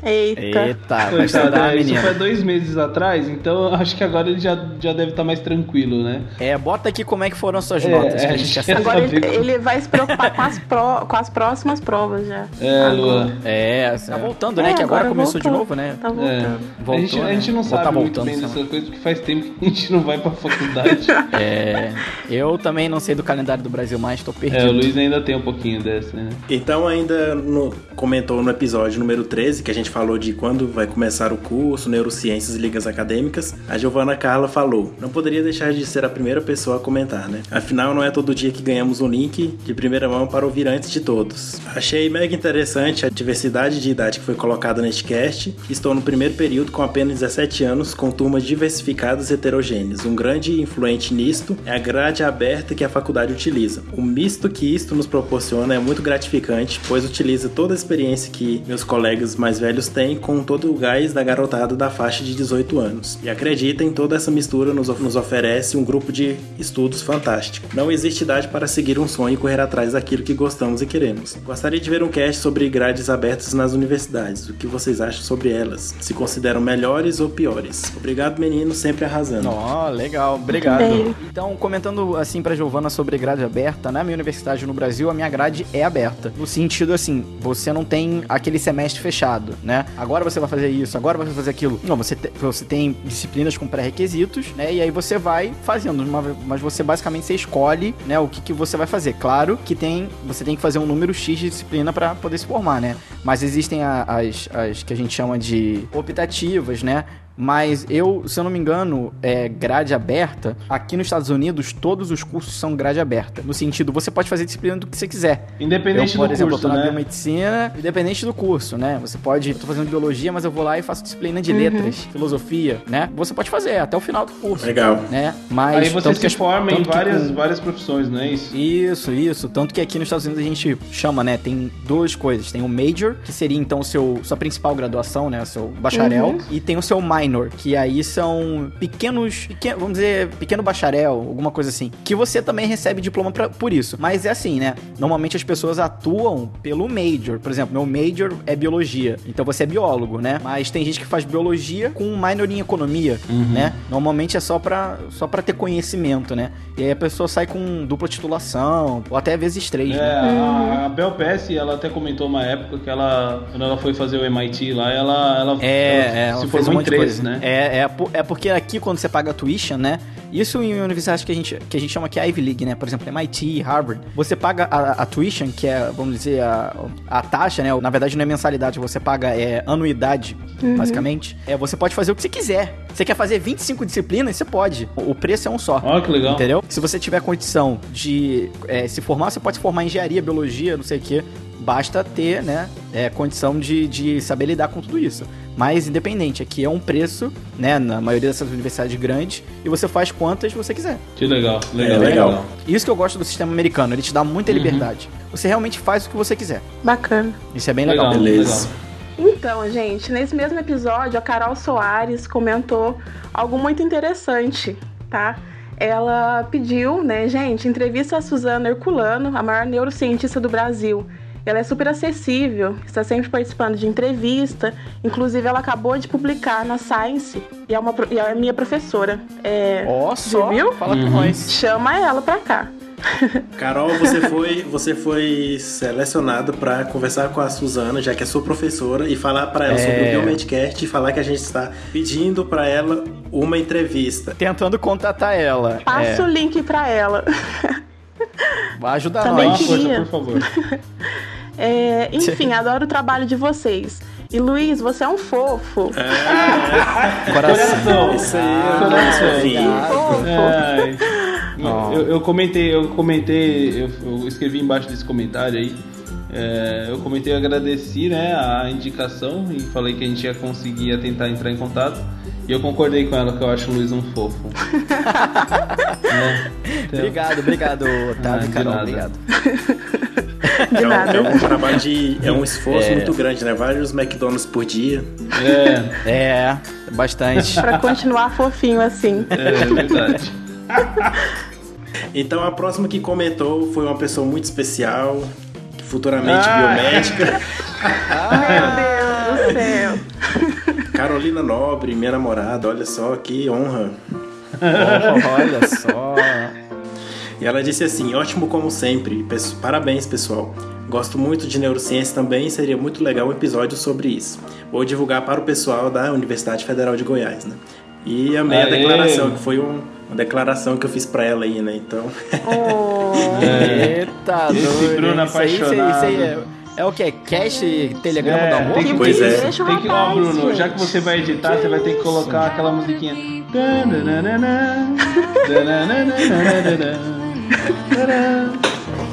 Eita. Eita, vai Coitado, estudar, é, isso menino. foi dois meses atrás, então acho que agora ele já, já deve estar mais tranquilo, né? É, bota aqui como é que foram as suas É, notas, que é, a gente quer é. saber. Agora ele, ele vai se preocupar com as, pró- com as próximas provas já. É, Agora. Luan. É, tá voltando, né? É, que agora, agora começou de voltou. novo, né? Tá É. voltando. Voltou, a, gente, a né? gente não Ou sabe tá muito bem dessas coisas porque faz tempo que a gente não vai pra faculdade. É, eu também não sei do calendário do Brasil mais, tô perdido. é, o Luiz ainda tem um pouquinho dessa, né? Então ainda no- comentou no episódio número 13, que a gente falou de quando vai começar o curso, Neurociências e Ligas Acadêmicas, a Giovana Carla falou, não poderia deixar de ser a primeira pessoa a comentar, né? Afinal, não é todo dia que ganhamos um link de primeira mão para ouvir antes de todos. Achei mega interessante a diversidade de idade que foi colocada neste cast. Estou no primeiro período com apenas 17 anos, com turmas diversificadas e heterogêneas. Um grande influente nisto é a grade aberta que a faculdade utiliza. O misto que isto nos proporciona é muito gratificante, pois utiliza toda a experiência que meus colegas mais velhos têm com todo o gás da garotada da faixa de 18 anos. E acreditem, toda essa mistura nos, of- nos oferece um grupo de estudos fantástico. Não existe idade para seguir um sonho e correr atrás daquilo que gostamos e queremos. Gostaria de ver um cast sobre grades abertas nas universidades. O que vocês acham sobre elas? Se consideram melhores ou piores? Obrigado, menino, sempre arrasando. Ó, legal, obrigado. Então, comentando assim pra Giovana sobre grade aberta, na minha universidade no Brasil, a minha grade é aberta. No sentido assim, você não tem aquele semestre fechado, né? Agora você vai fazer isso, agora você vai fazer aquilo. Não, você, te- você tem disciplinas com pré-requisitos, né? E aí você vai fazendo, mas você basicamente você escolhe, né, o que, que você vai fazer. Claro que tem, você tem que fazer um número X de disciplina pra poder se formar, né? Mas existem a- as, as que a gente chama de optativas, né? Mas eu, se eu não me engano, é grade aberta. Aqui nos Estados Unidos, todos os cursos são grade aberta. No sentido, você pode fazer disciplina do que você quiser. Independente eu, por do exemplo, curso, eu tô na né? biomedicina, independente do curso, né? Você pode, eu tô fazendo biologia, mas eu vou lá e faço disciplina de letras, filosofia, né? Você pode fazer até o final do curso. Legal. Né? Mas Aí você tanto se que forma em que várias, com- várias profissões, não é isso? isso, isso. Tanto que aqui nos Estados Unidos a gente chama, né? Tem duas coisas. Tem o Major, que seria então o seu, sua principal graduação, né? O seu bacharel. Uhum. E tem o seu Minor, que aí são pequenos, pequen- vamos dizer, pequeno bacharel, alguma coisa assim. Que você também recebe diploma pra- por isso. Mas é assim, né? Normalmente as pessoas atuam pelo Major. Por exemplo, meu Major é biologia. Então você é biólogo, né? Mas tem gente que faz biologia com um minor em economia, né? Normalmente é só pra, só pra ter conhecimento, né? E aí a pessoa sai com dupla titulação, ou até vezes três, É, né? a, a Bel Pesce, ela até comentou uma época que ela, quando ela foi fazer o MIT lá, ela, ela, É, ela é, ela se fez um formou em três, né? É, é, é porque aqui quando você paga a tuition, né? Isso em universidades que a gente, que a gente chama que é Ivy League, né? Por exemplo, MIT, Harvard. Você paga a, a tuition, que é, vamos dizer, a, a taxa, né? Na verdade não é mensalidade, você paga é, anuidade, basicamente. É, você pode fazer o que você quiser. Você quer fazer 25 disciplinas? Você pode. O o preço é um só. Olha que legal. Entendeu? Se você tiver condição de é, se formar, você pode se formar em engenharia, biologia, não sei o quê. Basta ter, né, é, condição de, de saber lidar com tudo isso. Mas independente, aqui é um preço, né, na maioria dessas universidades grandes, e você faz quantas você quiser. Que legal, legal, É, legal. legal. Isso que eu gosto do sistema americano, ele te dá muita liberdade. Você realmente faz o que você quiser. Bacana. Isso é bem legal. Legal. Beleza. Então, gente, nesse mesmo episódio, a Carol Soares comentou algo muito interessante, tá? Ela pediu, né, gente, entrevista a Suzana Herculano, a maior neurocientista do Brasil. Ela é super acessível, está sempre participando de entrevista. Inclusive, ela acabou de publicar na Science e é, uma, e é minha professora. É, Ó, só. viu? Fala com Uhum. nós. Chama ela pra cá. Carol, você foi, você foi selecionado para conversar com a Suzana, já que é sua professora, e falar para ela É. sobre o Biomedcast e falar que a gente está pedindo para ela uma entrevista. Tentando contatar ela. Passa o É, link pra ela. vai ajudar Também nós. queria. por favor. É, enfim, adoro o trabalho de vocês. E Luiz, você é um fofo. Coração. Isso aí, Coração. Ai, Ó. eu, eu comentei, eu comentei, eu, eu escrevi embaixo desse comentário aí. é, eu comentei, eu agradeci né, a indicação e falei que a gente ia conseguir ia tentar entrar em contato. E eu concordei com ela que eu acho o Luiz um fofo. Né? Então, Obrigado, obrigado, Ah, Otávio e Carol. nada. Obrigado. De É um, é um trabalho de. É um esforço É. muito grande, né? Vários McDonald's por dia. É, É, bastante. Pra continuar fofinho assim. é verdade. Então a próxima que comentou foi uma pessoa muito especial, futuramente Ah. biomédica, Meu Deus do céu. Carolina Nobre, minha namorada, olha só que honra. Oh, olha só. E ela disse assim: ótimo como sempre, parabéns pessoal. Gosto muito de neurociência também e seria muito legal um episódio sobre isso. Vou divulgar para o pessoal da Universidade Federal de Goiás, né? E amei a Aê! declaração, que foi um- uma declaração que eu fiz para ela aí, né? Então, Oh, Eita, Esse doido. Bruno hein? Isso aí, isso aí, isso aí é, é o que? Cash Telegrama É, do Amor? tem que- Pois é. Deixa o Tem que, ó, Bruno, gente. já que você vai editar, você vai ter que colocar aquela musiquinha.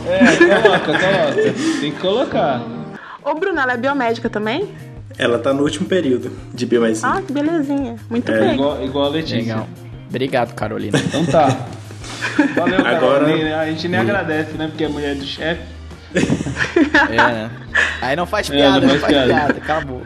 É, coloca, coloca. Tem que colocar. Ô, Bruna, ela é biomédica também? ela tá no último período de biomedicina. Ah, que belezinha. Muito É, bem. Igual, igual a Letícia. Legal. Obrigado, Carolina. Então tá. Valeu, Carol. Agora- A gente nem agradece, né? Porque é mulher do chefe. É, né? Aí não faz É, piada, não não faz faz piada. piada. Acabou.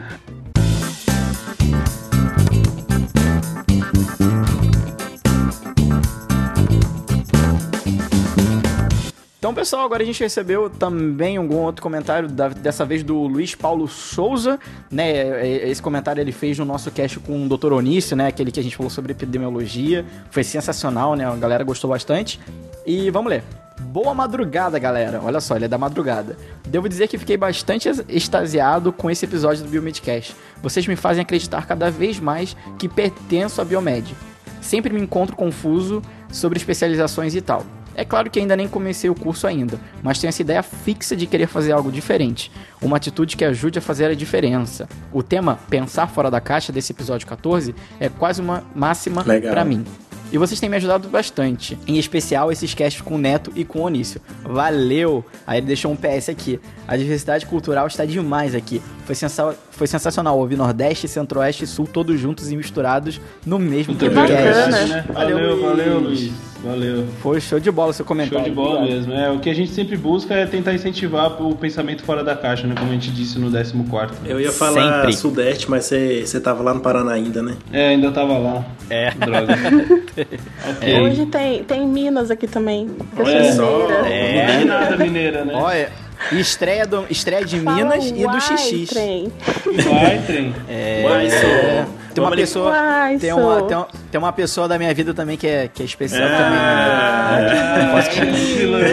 Então, pessoal, agora a gente recebeu também algum outro comentário, da- dessa vez do Luiz Paulo Souza, né? É- Esse comentário ele fez no nosso cast com o Dr. Onício, né? Aquele que a gente falou sobre epidemiologia. Foi sensacional, né? A galera gostou bastante. E vamos ler. Boa madrugada, galera. Olha só, ele é da madrugada. Devo dizer que fiquei bastante ex- extasiado com esse episódio do Biomedcast. Vocês me fazem acreditar cada vez mais que pertenço à Biomed. Sempre me encontro confuso sobre especializações e tal. É claro que ainda nem comecei o curso ainda, mas tenho essa ideia fixa de querer fazer algo diferente, uma atitude que ajude a fazer a diferença. O tema pensar fora da caixa desse episódio 14 é quase uma máxima pra mim. E vocês têm me ajudado bastante. Em especial esses casts com o Neto e com o Onício. Valeu! Aí ele deixou um PS aqui. A diversidade cultural está demais aqui. Foi, sensa foi sensacional ouvir Nordeste, Centro-Oeste e Sul todos juntos e misturados no mesmo Muito podcast. bacana. né? Valeu, Valeu, valeu, Luiz. Valeu. Foi show de bola o seu comentário. Show de bola Obrigado. mesmo. É, o que a gente sempre busca é tentar incentivar o pensamento fora da caixa, né? Como a gente disse no 14. Eu ia falar Sempre. Sudeste, mas você, você tava lá no Paraná ainda, né? É, ainda tava lá. É. Droga. ok. Hoje tem, tem Minas aqui também. Eu sou É. mineira. É. Não tem nada mineira, né? Olha, estreia, do, estreia de Fala Minas e do XX. Trem. Vai, trem. É, Uai, sou. tem uma Vamos pessoa, Uai, tem uma, tem, uma, tem uma pessoa da minha vida também que é, que é especial Ah. também. Né? Ah, esse Luiz.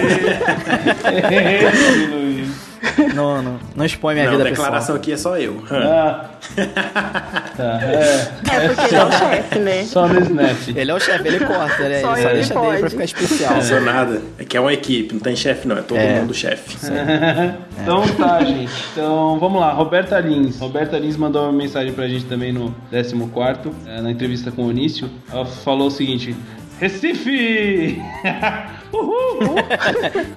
Não, não, não expõe minha Não, vida declaração pessoal. aqui é só eu. Ah. Tá, é. É, porque ele é o chefe, né? Só no Snap. Ele é o chefe, ele corta, né? Só ele só ele deixa dele pra pode. ficar especial. Não sou nada. É que é uma equipe, não tem chefe não, é todo É. mundo chefe. Então tá, gente. Então vamos lá. Roberta Lins. Roberta Lins mandou uma mensagem pra gente também no 14, é, na entrevista com o Onício. Ela falou o seguinte: Recife! Uhul!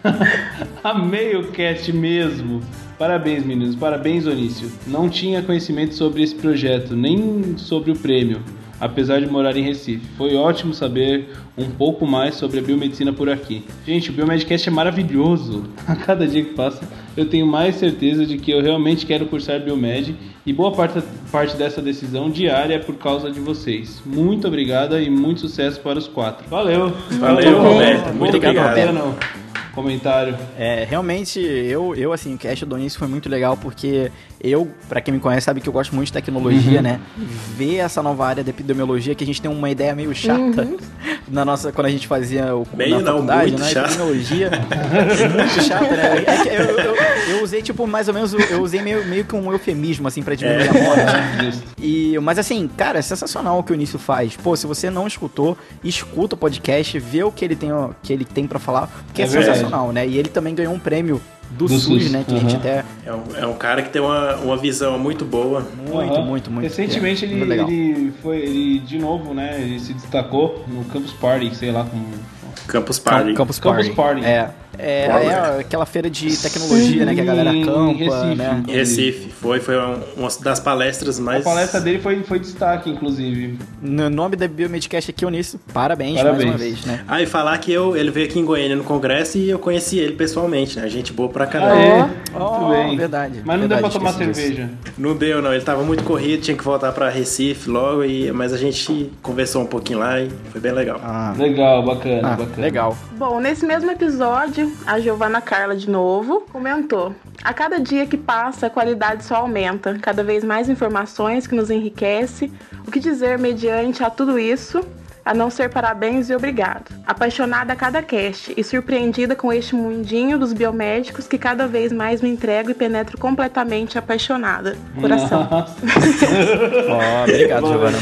Amei o cast mesmo. Parabéns, meninos. Parabéns, Onício. Não tinha conhecimento sobre esse projeto, nem sobre o prêmio. Apesar de morar em Recife. Foi ótimo saber um pouco mais sobre a biomedicina por aqui. Gente, o Biomedcast é maravilhoso. A cada dia que passa, eu tenho mais certeza de que eu realmente quero cursar Biomed e boa parte, parte dessa decisão diária é por causa de vocês. Muito obrigada e muito sucesso para os quatro. Valeu! Valeu, Roberto. Muito Obrigado, obrigado. Comentário. É, realmente, eu, eu assim, o cast do início foi muito legal porque eu, pra quem me conhece, sabe que eu gosto muito de tecnologia, Uhum. né? Ver essa nova área da epidemiologia, que a gente tem uma ideia meio chata na nossa, quando a gente fazia o Meio na não, faculdade, muito né? Epidemiologia. muito chata, né? É eu, eu, eu usei, tipo, mais ou menos, eu usei meio, meio que um eufemismo, assim, pra diminuir a morte. Justo. E, mas assim, cara, é sensacional o que o Início faz. Pô, se você não escutou, escuta o podcast, vê o que ele tem, ó, que ele tem para falar, porque é, É sensacional, né? E ele também ganhou um prêmio do, Do SUS, SUS, né? Que a gente até. É um, é um cara que tem uma, uma visão muito boa. Muito, Aham. muito, muito. Recentemente é, ele, muito ele foi, ele de novo, né? Ele se destacou no Campus Party, sei lá como. Campus Cam- Party. Campus Campus Party. Party. É. É, Party. é aquela feira de tecnologia, né? Que a galera Em campa, Recife. né? Recife. Foi, foi um- uma das palestras A mais. palestra dele foi, foi destaque, inclusive. No nome da Biomedcast aqui, Onício, parabéns, Parabéns. mais uma vez, né? Ah, e falar que eu, ele veio aqui em Goiânia no congresso e eu conheci ele pessoalmente, né? Gente boa pra caramba. Aê, Oh, muito bem. verdade, Mas não deu pra verdade, tomar esqueci disso. cerveja. Não deu, não. Ele tava muito corrido, tinha que voltar pra Recife logo, e, mas a gente conversou um pouquinho lá e foi bem legal. Ah, Legal, bacana, ah, bacana. legal. Bom, nesse mesmo episódio, a Giovana Carla de novo comentou: A cada dia que passa, a qualidade só aumenta, cada vez mais informações que nos enriquece. O que dizer mediante a tudo isso? A não ser parabéns e obrigado. Apaixonada a cada cast e surpreendida com este mundinho dos biomédicos que cada vez mais me entrego e penetro completamente apaixonada. Coração. Nossa. Ó, obrigado, Giovana.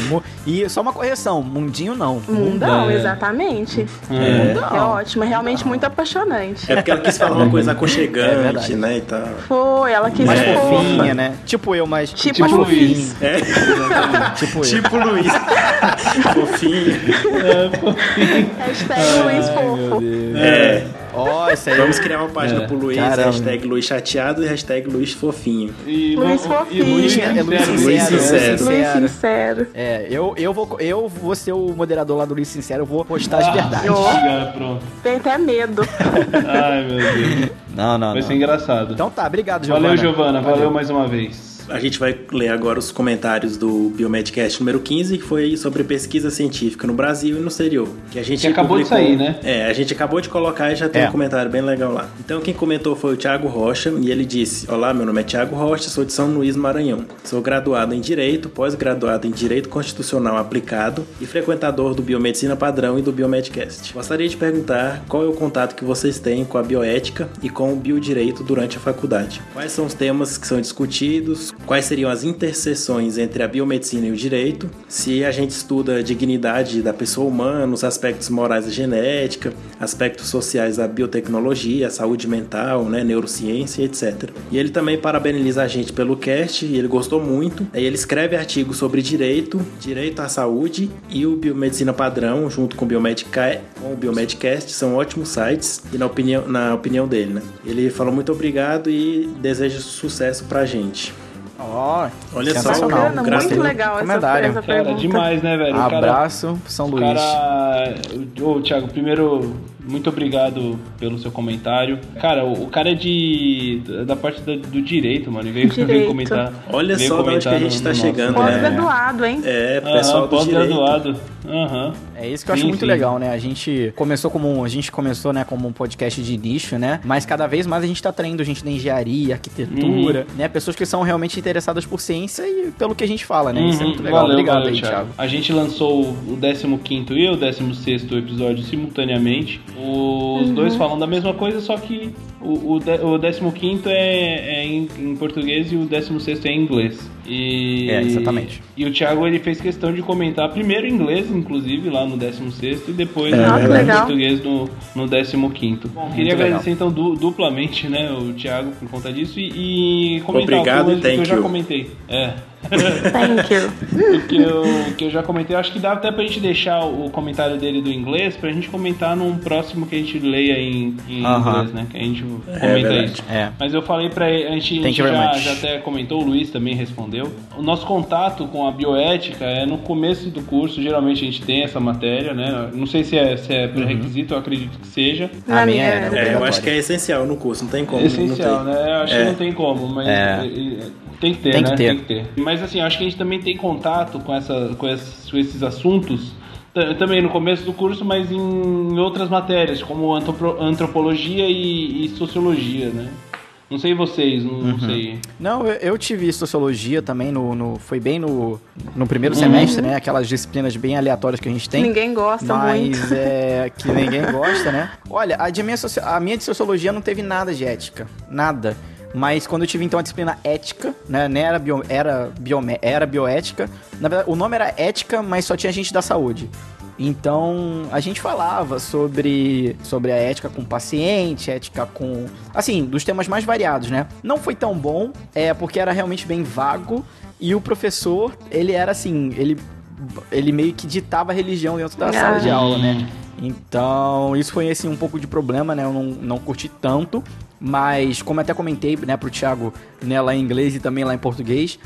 E só uma correção, mundinho não. Mundão, é. exatamente. É. Mundão. É ótimo, é realmente muito apaixonante. É porque ela quis falar uma coisa É aconchegante, verdade. né? E tal. Foi, ela quis Mais É. fofinha, né? Tipo eu, mas Tipo mais Luiz. É, Tipo eu. tipo Luiz. Fofinho. Hashtag Luiz Fofo. É. Ó, isso aí. Vamos criar uma página É. pro Luiz, Caramba. hashtag Luiz chateado e hashtag Luiz fofinho. E Luiz Fofinho. E Luiz É Luiz Sincero. Luiz Sincero. Sincero. Luiz Sincero. É, eu, eu, vou, eu vou ser o moderador lá do Luiz Sincero, eu vou postar as verdades. Obrigado, pronto. Tem até medo. Ai, meu Deus. Não, não, Vai não. ser engraçado. Então tá, obrigado, Giovana. Valeu, Giovana. Valeu mais uma vez. A gente vai ler agora os comentários do Biomedcast número 15, que foi sobre pesquisa científica no Brasil e no exterior. Que a gente Que acabou de publicou- sair, né? É, a gente acabou de colocar e já tem É. um comentário bem legal lá. Então quem comentou foi o Thiago Rocha e ele disse: Olá, meu nome é Thiago Rocha, sou de São Luís, Maranhão. Sou graduado em Direito, pós-graduado em Direito Constitucional Aplicado e frequentador do Biomedicina Padrão e do Biomedcast. Gostaria de perguntar qual é o contato que vocês têm com a bioética e com o biodireito durante a faculdade. Quais são os temas que são discutidos? Quais seriam as interseções entre a biomedicina e o direito? Se a gente estuda a dignidade da pessoa humana, os aspectos morais da genética, aspectos sociais da biotecnologia, saúde mental, né, neurociência, etc. E ele também parabeniza a gente pelo cast, ele gostou muito. Ele escreve artigos sobre direito, direito à saúde e o biomedicina padrão, junto com o Biomedica, com o Biomedcast, são ótimos sites e na opinião, na opinião dele, né? Ele falou muito obrigado e deseja sucesso pra gente. Ó, Olha só. Bacana, graças muito legal essa, essa Cara, pergunta. demais, né, velho? O cara- Abraço, São O Luís. cara. Ô, Thiago, primeiro, muito obrigado pelo seu comentário. Cara, o, o cara é de. da parte da- do direito, mano. Ele veio, veio Direito. comentar. Olha veio só de onde comentar que a gente no- tá no chegando, nosso- né? Pós-graduado, hein? É, Aham, pessoal do pós-graduado. Aham. É isso que eu acho Sim, muito sim. legal, né? A gente começou como um, a gente começou, né, como um podcast de nicho, né? Mas cada vez mais a gente tá atraindo gente da engenharia, arquitetura, Uhum. né? Pessoas que são realmente interessadas por ciência e pelo que a gente fala, né? Isso é Uhum, muito legal. valeu, Obrigado valeu, aí, Thiago. A gente lançou o 15 e o 16 episódio simultaneamente. Os Uhum. dois falam da mesma coisa, só que o, o, o 15 é, é em, em português e o 16 é em inglês. E, É, exatamente. E o Thiago ele fez questão de comentar primeiro em inglês, inclusive, lá no 16 e depois É, no, Nossa, em português no, no 15. Bom, queria legal. agradecer então du- duplamente né, o Thiago por conta disso e, e comentar Obrigado algumas e que eu já you. comentei. É. Thank you. o, que eu, o que eu já comentei, acho que dá até pra gente deixar o comentário dele do inglês pra gente comentar num próximo que a gente leia em, em Aham. inglês, né? Que a gente comenta verdade. isso. É. Mas eu falei pra ele, a gente, a gente já, já até comentou, o Luiz também respondeu. O nosso contato com a bioética é no começo do curso, geralmente a gente tem essa matéria, né? Não sei se é, se é Uhum. pré-requisito, eu acredito que seja. A minha era. É, eu acho que é essencial no curso, não tem como. É essencial, né? Eu acho É. que não tem como, mas É. é, é, tem que ter, Tem que né? ter. Tem que ter. Mas assim, acho que a gente também tem contato com, essa, com, esses, com esses assuntos também no começo do curso, mas em outras matérias, como antropo- antropologia e, e sociologia, né? Não sei vocês, não, Uhum. não sei. Não, eu, eu tive sociologia também no, no- foi bem no, no primeiro Uhum. semestre, né? Aquelas disciplinas bem aleatórias que a gente tem. Ninguém gosta mas muito. é que ninguém gosta, né? Olha, a, de minha, soci- a minha de sociologia não teve nada de ética, nada. Mas quando eu tive então a disciplina ética, né, não era, bio, era, biome, era bioética, na verdade o nome era ética, mas só tinha gente da saúde. Então a gente falava sobre, sobre a ética com o paciente, ética com. Assim, dos temas mais variados, né? Não foi tão bom, é porque era realmente bem vago. E o professor, ele era assim, ele, ele meio que ditava a religião dentro da sala de Ah. aula, né? Então, isso foi assim um pouco de problema, né? Eu não, não curti tanto. Mas, como até comentei, né, pro Thiago, né, lá em inglês e também lá em português,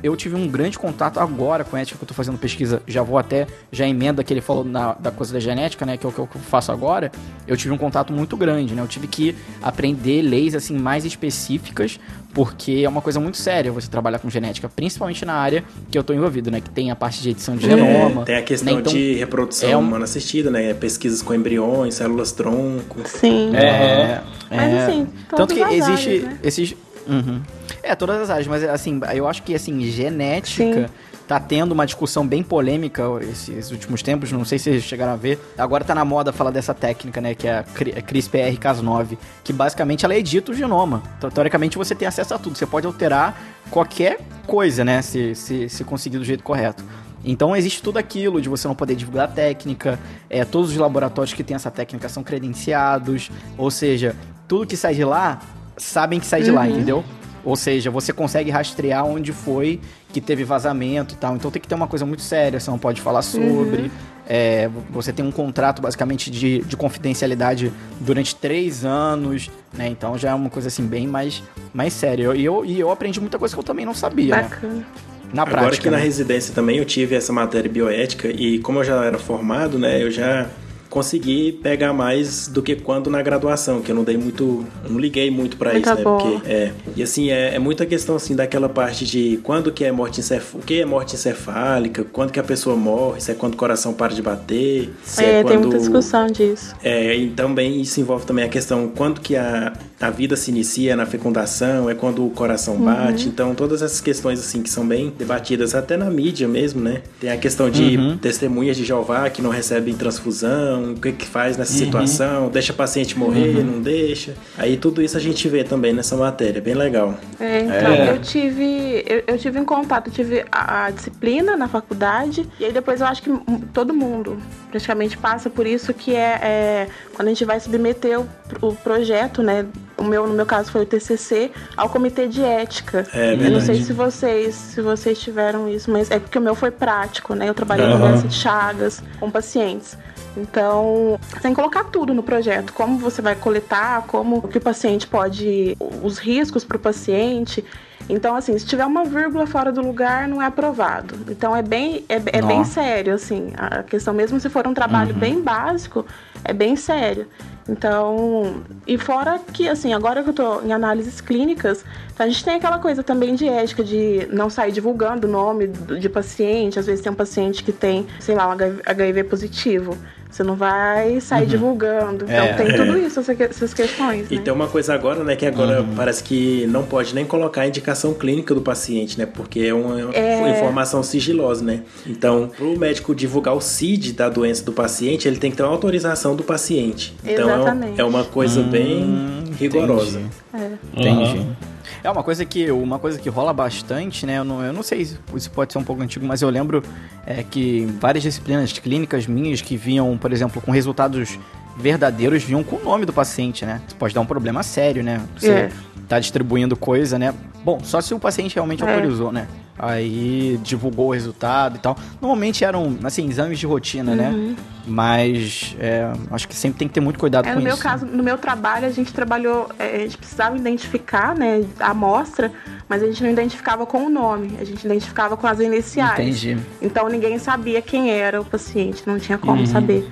eu tive um grande contato agora com a ética que eu tô fazendo pesquisa. Já vou até, já emenda que ele falou na- da coisa da genética, né, que é o que eu faço agora. Eu tive um contato muito grande, né? Eu tive que aprender leis, assim, mais específicas, porque é uma coisa muito séria você trabalhar com genética, principalmente na área que eu tô envolvido, né? Que tem a parte de edição de genoma. É, tem a questão né, então- de reprodução é um- humana assistida, né? Pesquisas com embriões, células tronco. Sim. É, Mas, é. assim, tanto que as existe áreas, né? esses Uhum. É, todas as áreas, mas assim, eu acho que assim, genética Sim. Tá tendo uma discussão bem polêmica esses últimos tempos, não sei se vocês chegaram a ver. Agora tá na moda falar dessa técnica, né, que é a a CRISPR-Cas9, que basicamente ela edita o genoma. Então, teoricamente você tem acesso a tudo, você pode alterar qualquer coisa, né, se, se, se conseguir do jeito correto. Então existe tudo aquilo de você não poder divulgar a técnica, é, todos os laboratórios que têm essa técnica são credenciados, ou seja, tudo que sai de lá sabem que sai de lá, entendeu? Ou seja, você consegue rastrear onde foi que teve vazamento e tal. Então tem que ter uma coisa muito séria, você não pode falar sobre. É, você tem um contrato basicamente de, de confidencialidade durante três anos, né? Então já é uma coisa assim bem mais, mais séria. E eu, e eu aprendi muita coisa que eu também não sabia, né? Bacana. Na Agora prática. que na né? residência também eu tive essa matéria bioética e como eu já era formado, né, eu já consegui pegar mais do que quando na graduação, que eu não dei muito, não liguei muito pra Muito isso, né? Porque é, e assim é, é muita questão assim daquela parte de quando que é morte encef... o que é morte encefálica, quando que a pessoa morre, se é quando o coração para de bater, se é, É, quando tem muita discussão disso. é, e também isso envolve também a questão quando que a, a vida se inicia na fecundação, é quando o coração bate. Então, todas essas questões assim que são bem debatidas até na mídia mesmo, né? Tem a questão de testemunhas de Jeová que não recebem transfusão, o que que faz nessa situação, deixa o paciente morrer, não deixa. Aí tudo isso a gente vê também nessa matéria, bem legal. É, então, É. eu tive. Eu, eu tive em contato, eu tive a, a disciplina na faculdade, e aí depois eu acho que todo mundo praticamente passa por isso, que é, é quando a gente vai submeter o, o projeto, né? O meu, no meu caso foi o TCC, ao comitê de ética. É eu não sei se vocês, se vocês tiveram isso, mas é porque o meu foi prático, né? Eu trabalhei com Aham. doença de Chagas, com pacientes. Então, que colocar tudo no projeto, como você vai coletar, como o que o paciente pode, os riscos para o paciente. Então, assim, se tiver uma vírgula fora do lugar, não é aprovado. Então, é bem, é, é bem sério, assim, a questão, mesmo se for um trabalho bem básico, é bem sério. Então, e fora que, assim, agora que eu tô em análises clínicas, a gente tem aquela coisa também de ética, de não sair divulgando o nome de paciente. Às vezes tem um paciente que tem, sei lá, um HIV positivo. Você não vai sair divulgando. Então É. tem tudo isso, essas questões, E né? tem uma coisa agora, né, que agora parece que não pode nem colocar a indicação clínica do paciente, né, porque é uma É. informação sigilosa, né. Então, para o médico divulgar o CID da doença do paciente, ele tem que ter uma autorização do paciente. Então, é um- Exatamente. é uma coisa bem Hum, rigorosa. entendi. É. Entendi. É uma coisa que uma coisa que rola bastante, né? Eu não, eu não sei se isso pode ser um pouco antigo, mas eu lembro é, que várias disciplinas clínicas minhas que vinham, por exemplo, com resultados verdadeiros, vinham com o nome do paciente, né? Isso pode dar um problema sério, né? Você É. tá distribuindo coisa, né? Bom, só se o paciente realmente É. autorizou, né? Aí divulgou o resultado e tal. Normalmente eram, assim, exames de rotina, né? Uhum. Mas é, acho que sempre tem que ter muito cuidado É, com no meu isso. caso, no meu trabalho, a gente trabalhou, é, a gente precisava identificar, né, a amostra, mas a gente não identificava com o nome, a gente identificava com as iniciais. Entendi. Então ninguém sabia quem era o paciente, não tinha como Uhum. saber.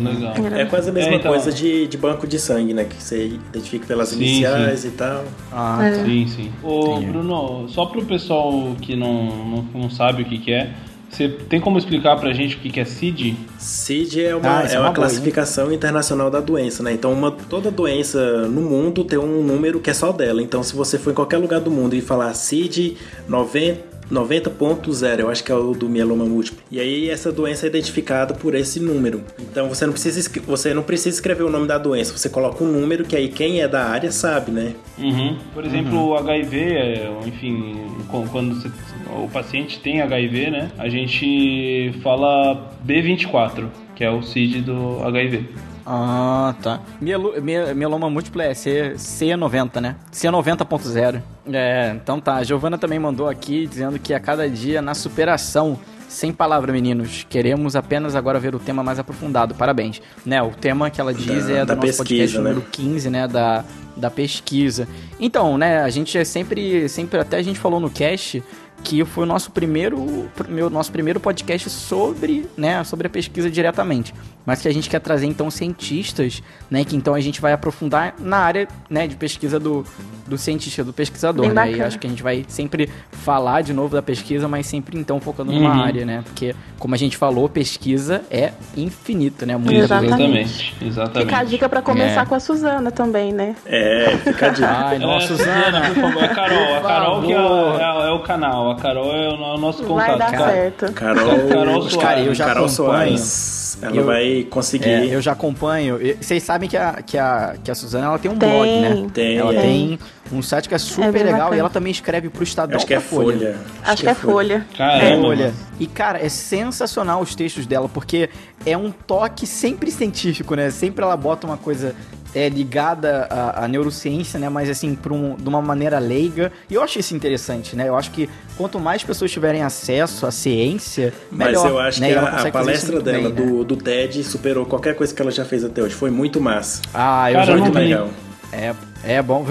Legal. Era- É quase a mesma É, então- coisa de, de banco de sangue, né? Que você identifica pelas Sim, iniciais e tal. Ah, É. Sim, sim. Ô, Entendi. Bruno, só pro pessoal que não, não, não sabe o que, que é, você tem como explicar pra gente o que, que é CID? CID é uma, Ah, é é uma uma boa, classificação internacional da doença, né? Então, uma, toda doença no mundo tem um número que é só dela. Então, se você for em qualquer lugar do mundo e falar CID 90 90.0, eu acho que é o do mieloma múltiplo. E aí essa doença é identificada por esse número. Então você não precisa você não precisa escrever o nome da doença, você coloca um número que aí quem é da área sabe, né? Uhum. Por exemplo, o HIV, é, enfim, quando você- o paciente tem HIV, né? A gente fala B24, que é o CID do HIV. Ah, tá. Mielo, mi- mieloma múltiplo é C, C90, né? C90.0. É, então tá. A Giovana também mandou aqui dizendo que a cada dia na superação. Sem palavra, meninos. Queremos apenas agora ver o tema mais aprofundado. Parabéns. Né, o tema que ela diz Da- é do da nosso pesquisa, podcast né? número 15, né? Da, da pesquisa. Então, né, a gente é sempre, sempre, até a gente falou no cast que foi o nosso primeiro, meu, nosso primeiro podcast sobre, né, sobre a pesquisa diretamente. Mas que a gente quer trazer então cientistas, né, que então a gente vai aprofundar na área, né, de pesquisa do, do cientista, do pesquisador, Bem né? E bacana. acho que a gente vai sempre falar de novo da pesquisa, mas sempre então focando numa Uhum. área, né? Porque como a gente falou, pesquisa é infinito, né? Muito Exatamente. Exatamente. Exatamente. Fica a dica pra começar É. com a Suzana também, né? É, fica a dica. Ai, nossa, É, Suzana. por favor. A Carol, a Carol que é, é- é o canal. A Carol é o, nosso Vai contato. dar cara. certo. Carol, Carol Soares. Cara, eu já Carol acompanho. Soares, ela Eu- vai conseguir. É, eu já acompanho. Vocês sabem que a, que a, que a Suzana ela tem um Tem. blog, né? Tem, Ela é. tem um site que é super bem legal bacana. e ela também escreve pro Estadão Acho que é Folha. Folha. Acho que é folha. Folha. mano. E, cara, é sensacional os textos dela, porque é um toque sempre científico, né? Sempre ela bota uma coisa é, ligada à, à neurociência, né? Mas, assim, por um- de uma maneira leiga. E eu acho isso interessante, né? Eu acho que quanto mais pessoas tiverem acesso à ciência, Mas melhor. eu acho né? que a, a palestra dela bem, né? do, do TED superou qualquer coisa que ela já fez até hoje. Foi muito massa. Ah, eu Cara, já muito vi. É, é bom.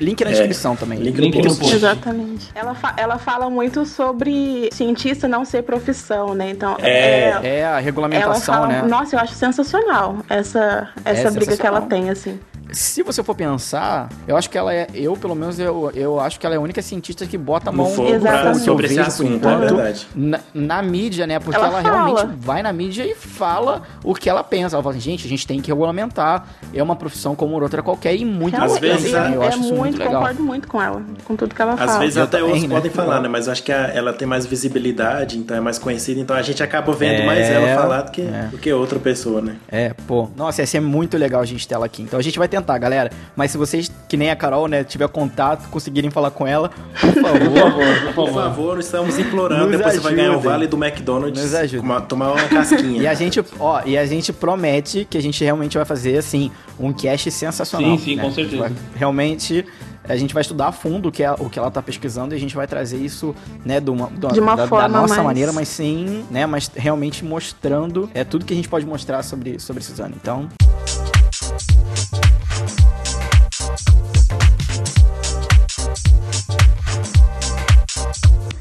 Link na É, descrição também. link no Link no post. Exatamente. Ela, fa- ela fala muito sobre cientista não ser profissão, né? Então, É. É a ela regulamentação, fala, né? Nossa, eu acho sensacional essa, essa É briga que ela tem, assim. Se você for pensar, eu acho que ela é. Eu, pelo menos, eu, eu acho que ela é a única cientista que bota a No mão fogo pra, sobre esse vejo, por assunto, é enquanto, verdade. na, na mídia, né? Porque Ela ela, realmente vai na mídia e fala o que ela pensa. Ela fala assim, gente, a gente tem que regulamentar. É uma profissão como outra qualquer e muito Às vezes, né? eu, é acho isso muito, muito legal. concordo muito com ela, com tudo que ela Às fala. vezes Eu até outros né? podem falar, Legal. né? Mas eu acho que a- ela tem mais visibilidade, então é mais conhecida, então a gente acaba vendo É, mais ela falar do que, é. do que outra pessoa, né? É, pô. Nossa, ia ser muito legal a gente ter ela aqui. Então a gente vai tentar, galera. Mas se vocês, que nem a Carol, né, tiver contato, conseguirem falar com ela, por favor. Por favor, estamos implorando. Nos Depois você vai ganhar o vale do McDonald's. Nos ajudem. uma- tomar uma casquinha. E a gente, ó, e a gente promete que a gente realmente vai fazer, assim, um cast sensacional. Sim, sim, né? com certeza. vai- realmente, a gente vai estudar a fundo o que, é, o que ela tá pesquisando e a gente vai trazer isso, né, de uma, De uma da, forma da nossa mais- maneira, mas sim, né, mas realmente mostrando é tudo que a gente pode mostrar sobre, sobre Suzana. Então,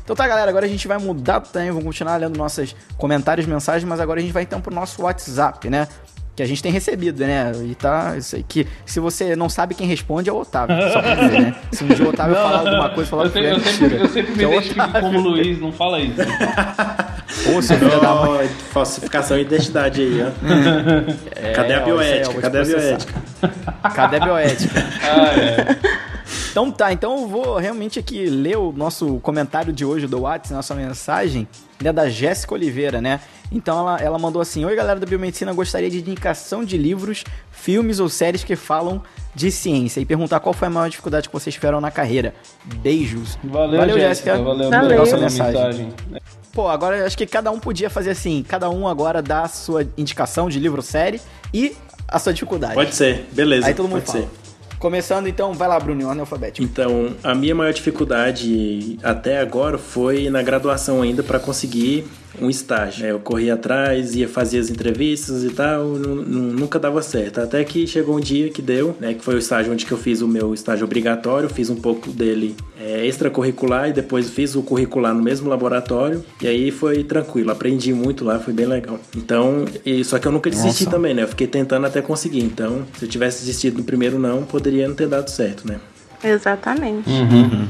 Então tá, galera, agora a gente vai mudar também, vamos continuar lendo nossos comentários, mensagens, mas agora a gente vai então pro nosso WhatsApp, né? Que a gente tem recebido, né? E tá, isso aí, que se você não sabe quem responde é o Otávio, só pra dizer, né? Se um dia o Otávio falar alguma coisa, falar eu, foi eu, sempre, eu sempre me é identifico como Luiz, não fala isso. Ô, seu filho da mãe. Falsificação de identidade aí, ó. Cadê a É, bioética? te Cadê a bioética? Cadê a bioética? Ah, é. Então tá, então eu vou realmente aqui ler o nosso comentário de hoje do WhatsApp, nossa mensagem, né, da Jéssica Oliveira, né? Então ela, ela mandou assim: Oi galera da Biomedicina, gostaria de indicação de livros, filmes ou séries que falam de ciência e perguntar qual foi a maior dificuldade que vocês tiveram na carreira. Beijos. Valeu, Jéssica. Valeu, Valeu. Nossa sua mensagem. Pô, agora eu acho que cada um podia fazer assim, cada um agora dá a sua indicação de livro ou série e a sua dificuldade. Pode ser, beleza. Aí todo mundo pode fala. ser. Começando então, vai lá, Bruno, ordem alfabética. Então, a minha maior dificuldade até agora foi na graduação ainda para conseguir um estágio. É, eu corria atrás, ia fazer as entrevistas e tal, nunca dava certo. Até que chegou um dia que deu, né? Que foi o estágio onde que eu fiz o meu estágio obrigatório, fiz um pouco dele é, extracurricular e depois fiz o curricular no mesmo laboratório. E aí foi tranquilo, aprendi muito lá, foi bem legal. Então, e, só que eu nunca desisti Nossa. também, né? Eu fiquei tentando até conseguir. Então, se eu tivesse desistido no primeiro não, poderia não ter dado certo, né? Exatamente. Uhum.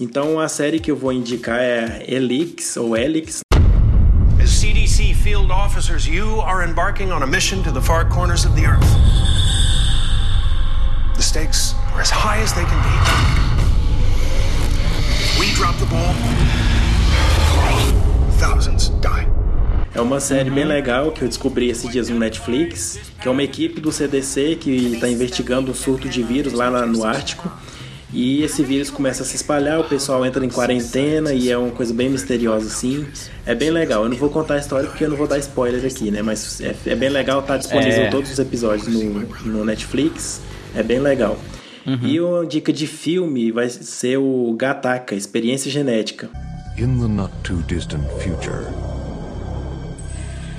Então a série que eu vou indicar é Elix ou Elix. CDC field officers, you are embarking on a mission to the far corners of the earth. The stakes are as high as they can be. If we drop the ball, thousands die. É uma série bem legal que eu descobri esses dias no Netflix, que é uma equipe do CDC que está investigando um surto de vírus lá no Ártico. E esse vírus começa a se espalhar, o pessoal entra em quarentena e é uma coisa bem misteriosa assim. É bem legal. Eu não vou contar a história porque eu não vou dar spoiler aqui, né? Mas é, é bem legal, tá disponível é. todos os episódios no, no Netflix. É bem legal. Uhum. E uma dica de filme vai ser o Gataca, Experiência Genética. In the not too distant future,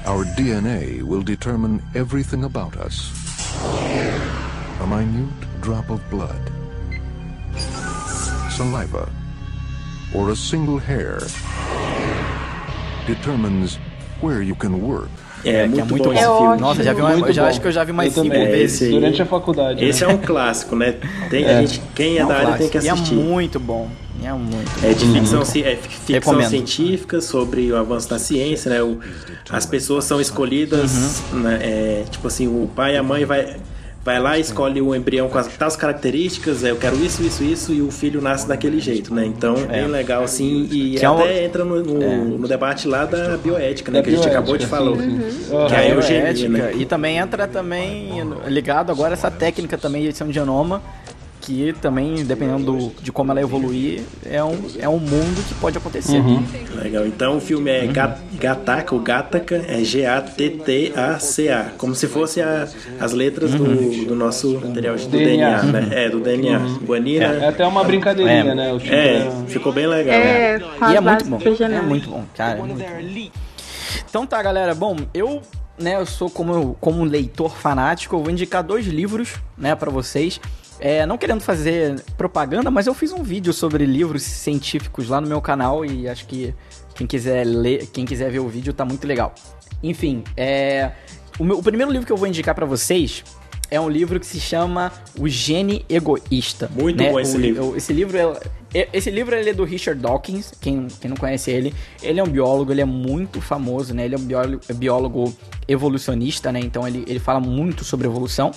our DNA will determine everything about us. A minute drop of blood. Saliva or a single hair determines where you can work. É, é muito, é muito bom, esse filme. Nossa, já vi uma, eu já acho que eu já vi mais cinco vezes. Esse, durante a faculdade. Esse né? é um clássico, né? Tem, é. A gente, quem é, é um da área tem que assistir. E é muito bom. É muito É de ficção, é ficção científica sobre o avanço da ciência, né? O, as pessoas são escolhidas, uhum. né? É, tipo assim, o pai e a mãe vai vai lá escolhe o embrião com as tais características, é, eu quero isso, isso, isso, e o filho nasce daquele jeito, né? Então, é bem legal, assim, e que até é entra no, no, é. no, debate lá da bioética, né? Da que bioética, a gente acabou de falar. Uhum. Que é a eugenia, né? E também entra também ligado agora essa técnica também de edição de genoma, que também, dependendo do, de como ela evoluir, é um, é um mundo que pode acontecer. Uhum. Legal. Então o filme é uhum. Gataca, o Gataca é G-A-T-T-A-C-A, como se fosse a, as letras do, uhum. do nosso material do DNA, DNA né? É, do DNA. Uhum. Guanina. É, é, até uma brincadeirinha, é, né? O é, é, ficou bem legal. É, né? E é muito bom. É muito bom, cara. É muito bom. Então tá, galera. Bom, eu né, eu sou como, como um leitor fanático, eu vou indicar dois livros, né, para vocês. É, não querendo fazer propaganda, mas eu fiz um vídeo sobre livros científicos lá no meu canal e acho que quem quiser ler, quem quiser ver o vídeo tá muito legal. Enfim, é, o, meu, o primeiro livro que eu vou indicar para vocês é um livro que se chama O Gene Egoísta. Muito né? bom esse o, livro. Esse livro é, é, esse livro é do Richard Dawkins, quem, quem não conhece ele. Ele é um biólogo, ele é muito famoso, né? Ele é um biólogo, biólogo evolucionista, né? Então ele, ele fala muito sobre evolução.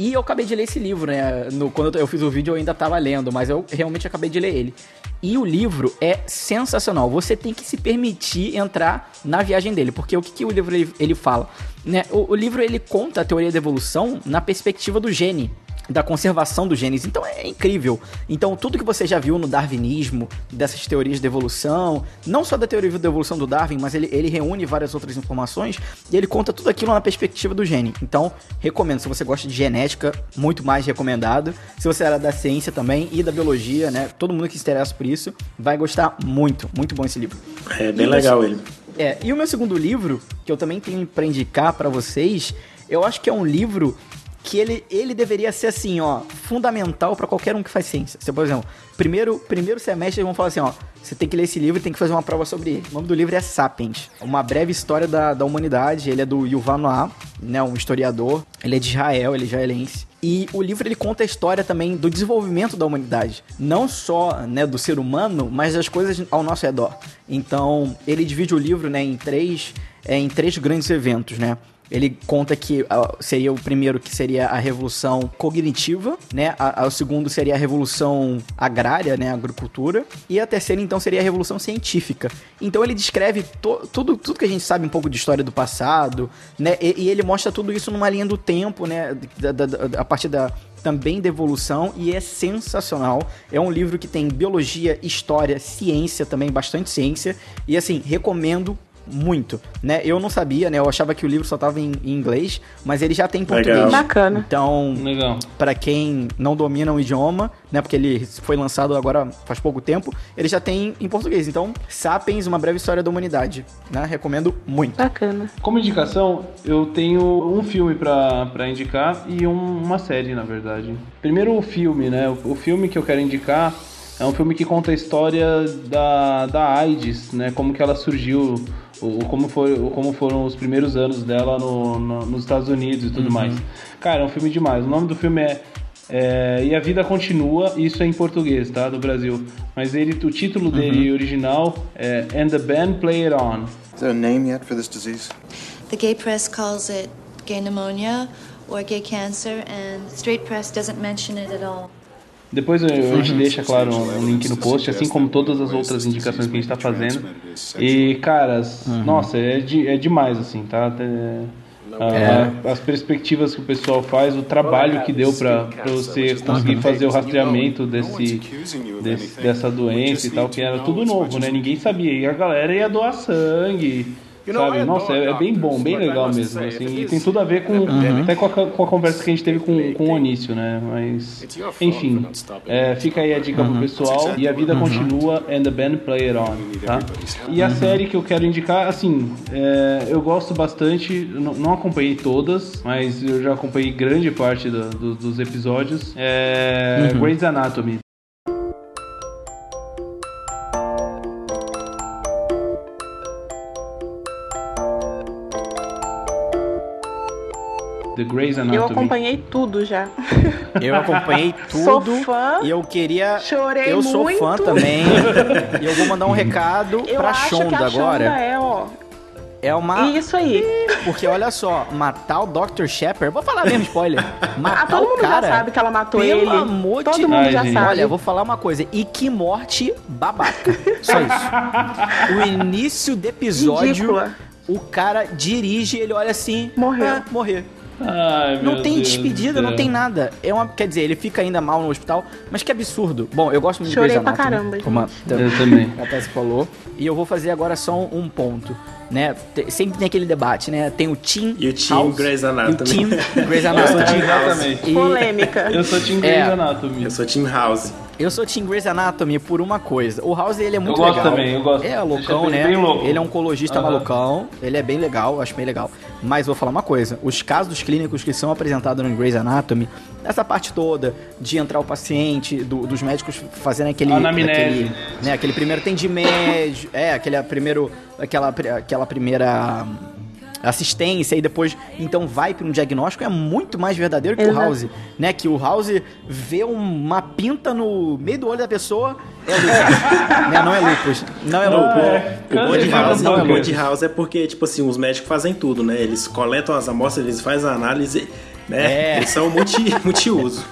E eu acabei de ler esse livro, né? No, quando eu fiz o vídeo eu ainda estava lendo, mas eu realmente acabei de ler ele. E o livro é sensacional. Você tem que se permitir entrar na viagem dele, porque o que, que o livro ele, ele fala? Né? O, o livro ele conta a teoria da evolução na perspectiva do gene da conservação dos genes. Então é incrível. Então tudo que você já viu no darwinismo, dessas teorias de evolução, não só da teoria da evolução do Darwin, mas ele, ele reúne várias outras informações e ele conta tudo aquilo na perspectiva do gene. Então recomendo, se você gosta de genética, muito mais recomendado. Se você era da ciência também e da biologia, né? Todo mundo que se interessa por isso vai gostar muito. Muito bom esse livro. É bem e legal ele. É, e o meu segundo livro, que eu também tenho para indicar para vocês, eu acho que é um livro que ele, ele deveria ser assim, ó, fundamental para qualquer um que faz ciência. Você, por exemplo, primeiro, primeiro semestre eles vão falar assim, ó, você tem que ler esse livro e tem que fazer uma prova sobre ele. O nome do livro é Sapiens, uma breve história da, da humanidade. Ele é do Yuval Noah, né, um historiador. Ele é de Israel, ele é israelense. E o livro ele conta a história também do desenvolvimento da humanidade, não só né, do ser humano, mas das coisas ao nosso redor. Então ele divide o livro né, em três, é, em três grandes eventos, né? Ele conta que uh, seria o primeiro que seria a revolução cognitiva, né? A, a, o segundo seria a revolução agrária, né? Agricultura. E a terceira, então, seria a revolução científica. Então ele descreve to, tudo, tudo que a gente sabe um pouco de história do passado, né? E, e ele mostra tudo isso numa linha do tempo, né? Da, da, da, a partir da, também da evolução e é sensacional. É um livro que tem biologia, história, ciência também, bastante ciência. E assim, recomendo muito, né? Eu não sabia, né? Eu achava que o livro só tava em, em inglês, mas ele já tem em português. Legal. Bacana. Então. Pra quem não domina o idioma, né? Porque ele foi lançado agora faz pouco tempo, ele já tem em português. Então, Sapiens, uma breve história da humanidade, né? Recomendo muito. Bacana. Como indicação, eu tenho um filme pra, pra indicar e um- uma série, na verdade. Primeiro o filme, né? O, o filme que eu quero indicar é um filme que conta a história da, da AIDS, né? Como que ela surgiu, o, como, foi, o- como foram os primeiros anos dela no, no- nos Estados Unidos e tudo mais. Cara, é um filme demais. O nome do filme é, é E a Vida Continua, isso é em português, tá? Do Brasil. Mas ele, o título dele original é And the Band Play It On. Is there a name yet for this disease? The gay press calls it gay pneumonia or gay cancer, and straight press doesn't mention it at all. Depois eu- a gente deixa, claro, um link no post, assim como todas as outras indicações que a gente tá fazendo. E, caras, nossa, é, de- é demais, assim, tá? Até- a- As perspectivas que o pessoal faz, o trabalho que deu pra, pra você conseguir fazer o rastreamento desse, desse- dessa doença e tal, que era tudo novo, né? Ninguém sabia. E a galera ia doar sangue. Sabe? Nossa, é, é bem bom, bem legal mesmo. Assim, e tem tudo a ver com até com a, com a conversa que a gente teve com, com o Onício, né? Mas, enfim, é, fica aí a dica pro pessoal. E a vida continua and the band play it on, tá? E a série que eu quero indicar, assim, é, eu gosto bastante, não, não acompanhei todas, mas eu já acompanhei grande parte da- do- dos episódios. É Grey's Anatomy. The Grey's Eu Anatomy. acompanhei tudo já. Eu acompanhei Sou tudo. fã. E eu queria. Chorei Eu sou muito. fã também. e eu vou mandar um recado Eu pra acho Shonda que a agora. Shonda é, ó. É uma. Isso aí. Porque olha só, matar o Dr. Shepard. Vou falar mesmo, spoiler. Matar Ah, todo o mundo cara. já sabe que ela matou pelo ele. amor todo de mundo Ai, já gente. sabe. Olha, eu vou falar uma coisa. E que morte babaca. Só isso. O início do episódio, Ridícula. o cara dirige, ele olha assim. Morreu. "Ah, morrer. Ai, Não meu tem Deus despedida, não tem nada. É uma, quer dizer, ele fica ainda mal no hospital, mas que absurdo. Bom, eu gosto muito Chorei de Grey's pra Anatomy, caramba, como a, Eu também. a Tess falou. E eu vou fazer agora só um, um ponto, né? Sempre tem aquele debate, né? Tem o Team E o Team House Grey's Anatomy. E o Team Grey's Eu sou Anatomy. Team House. Exatamente. E Polêmica. Eu sou Team É. Grey's Anatomy. Eu sou Team House. Eu sou Team Grey's Anatomy por uma coisa. O House, ele é muito Eu gosto legal. também, eu gosto. É Deixa loucão, né? bem louco. Ele é um oncologista Aham. malucão. Ele é bem legal, acho bem legal. Mas vou falar uma coisa. Os casos clínicos que são apresentados no Grey's Anatomy, essa parte toda de entrar o paciente, do- dos médicos fazendo aquele... Aquele, né, aquele primeiro atendimento, é, aquele primeiro, aquela, aquela primeira assistência e depois então vai para um diagnóstico é muito mais verdadeiro que o Exato. House, né? Que o House vê uma pinta no meio do olho da pessoa, é lupus. né? Não é lupus. Não é lupus. É, O Body câncer House, de não, o House é porque, tipo assim, os médicos fazem tudo, né? Eles coletam as amostras, eles fazem a análise, né? É. Eles são multi, multiuso.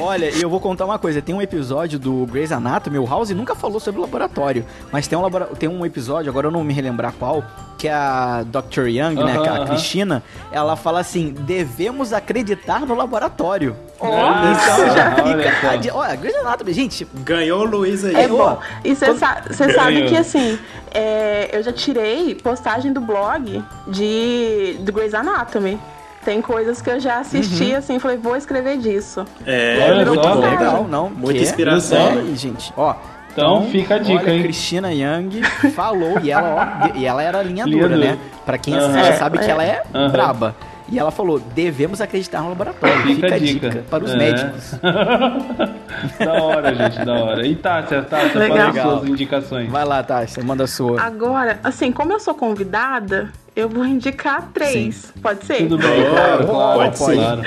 Olha, e eu vou contar uma coisa. Tem um episódio do Grey's Anatomy, o House nunca falou sobre o laboratório, mas tem um, labora- tem um episódio, agora eu não me relembrar qual, que é a Dr. Young, né, Aham, que é a aham. Cristina, ela fala assim, devemos acreditar no laboratório. Ah, então já olha fica... só. a di- Olha, Grey's Anatomy, gente, Ganhou o Luiz aí. É bom. E você sa sabe que assim, é, eu já tirei postagem do blog de do Grey's Anatomy. Tem coisas que eu já assisti, assim, falei, vou escrever disso. É, Olha muito legal. legal, não? Muita que? inspiração. É, né? gente, ó... Então, fica a dica, olha, hein? Cristina Young falou, e ela, ó, e ela era linha Linha dura, né? Pra quem Aham. assiste É, sabe que é. ela é Aham. braba. E ela falou, devemos acreditar no laboratório. Fica Fica, a dica. dica, para os É. médicos. da hora, gente, da hora. E Tássia, Tássia, Legal. fala suas indicações. Vai lá, Tasha, manda a sua. Agora, assim, como eu sou convidada, eu vou indicar três. Pode ser? Tudo bem, claro, claro, pode ser. claro.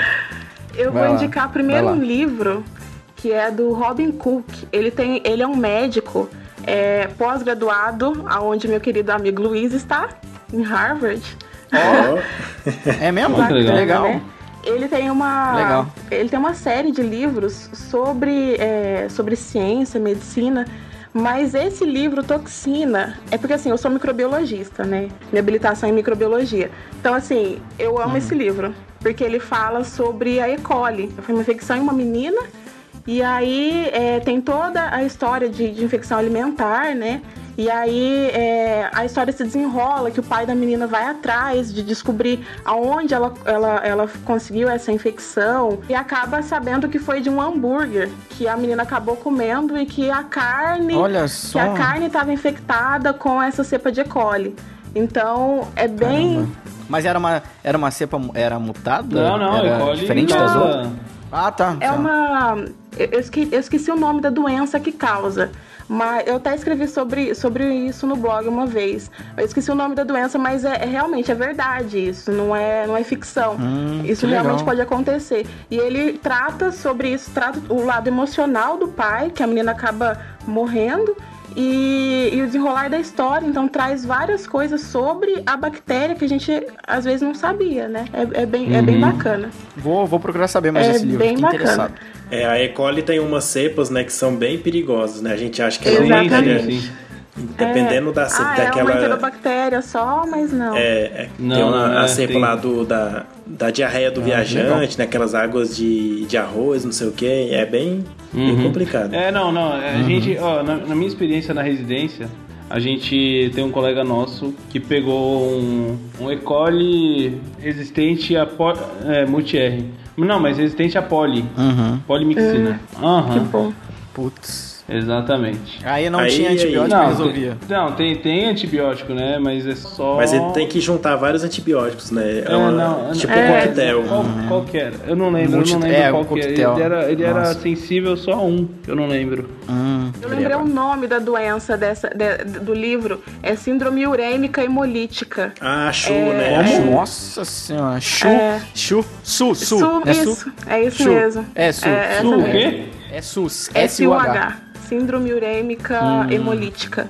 Eu Vai vou lá, indicar primeiro um livro que é do Robin Cook. Ele tem, ele é um médico é, pós-graduado, aonde meu querido amigo Luiz está, em Harvard. É mesmo? Muito legal. legal. né? Ele tem uma Legal. ele tem uma série de livros sobre é, sobre ciência, medicina. Mas esse livro, Toxina, é porque assim, eu sou microbiologista, né? Minha habilitação é em microbiologia. Então, assim, eu amo esse livro. Porque ele fala sobre a E. coli. Foi uma infecção em uma menina. E aí é, tem toda a história de, de infecção alimentar, né? E aí é, a história se desenrola, que o pai da menina vai atrás de descobrir aonde ela, ela, ela conseguiu essa infecção e acaba sabendo que foi de um hambúrguer que a menina acabou comendo e que a carne Olha só. que a carne estava infectada com essa cepa de E. coli. Então é bem Caramba. Mas era uma, era uma cepa, era mutada? Não, não, era E. coli diferente não. das outras? Ah, tá. É tá. uma. Eu eu esque- eu esqueci o nome da doença que causa. Mas eu até escrevi sobre, sobre isso no blog uma vez. Eu esqueci o nome da doença, mas é, é realmente é verdade isso, não é, não é ficção. Hum, isso realmente legal. pode acontecer. E ele trata sobre isso, trata o lado emocional do pai, que a menina acaba morrendo. E, e o desenrolar da história, então traz várias coisas sobre a bactéria que a gente às vezes não sabia, né? É, é bem, é bem bacana. Vou, vou procurar saber mais É desse livro, bem bacana. interessado. É, a E. coli tem umas cepas, né, que são bem perigosas, né? A gente acha que é uma bactéria. Dependendo da cepa, Ah, é uma daquela. enterobactéria só, mas não. É, é, Não, tem uma, não, a é, cepa tem. lá do, da, da diarreia do viajante, né? Aquelas águas de, de arroz, não sei o que. É bem, bem complicado. É, não, não. A gente, ó, na, na minha experiência na residência, a gente tem um colega nosso que pegou um, um E. coli resistente a po, é, multi-R. Não, mas resistente a poli. Uhum. Polimixina. Que Aham. bom. Putz. Exatamente. Aí não Aí- tinha aí- antibiótico que Não, resolvia. tem, não tem, tem antibiótico, né? Mas é só. Mas ele tem que juntar vários antibióticos, né? É, É, uma- não, tipo é. um coquetel. Qual, era? Eu não lembro, Multi- eu não lembro é, qual um que era. coquetel. Ele era, ele era sensível só a um, eu não lembro. Hum. Eu lembrei o nome da doença dessa, de- do livro. É síndrome urêmica hemolítica. Ah, chu, É. né? Chu. Nossa senhora. Chu. É. Chu. Su. Su. Su- é isso, é isso Chu. mesmo. É su. É, su. O quê? É SUS. S-U-H. Síndrome urêmica Hum. hemolítica.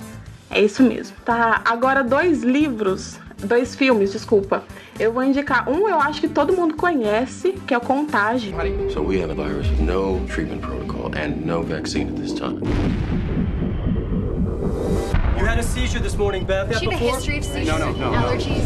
É isso mesmo. Tá, agora dois livros, dois filmes, desculpa. Eu vou indicar um, eu acho que todo mundo conhece, que é o Contágio. So we have a virus with no treatment protocol and no vaccine at this time. You had a seizure this morning, Beth. You have a history of seizures no, no, no. allergies?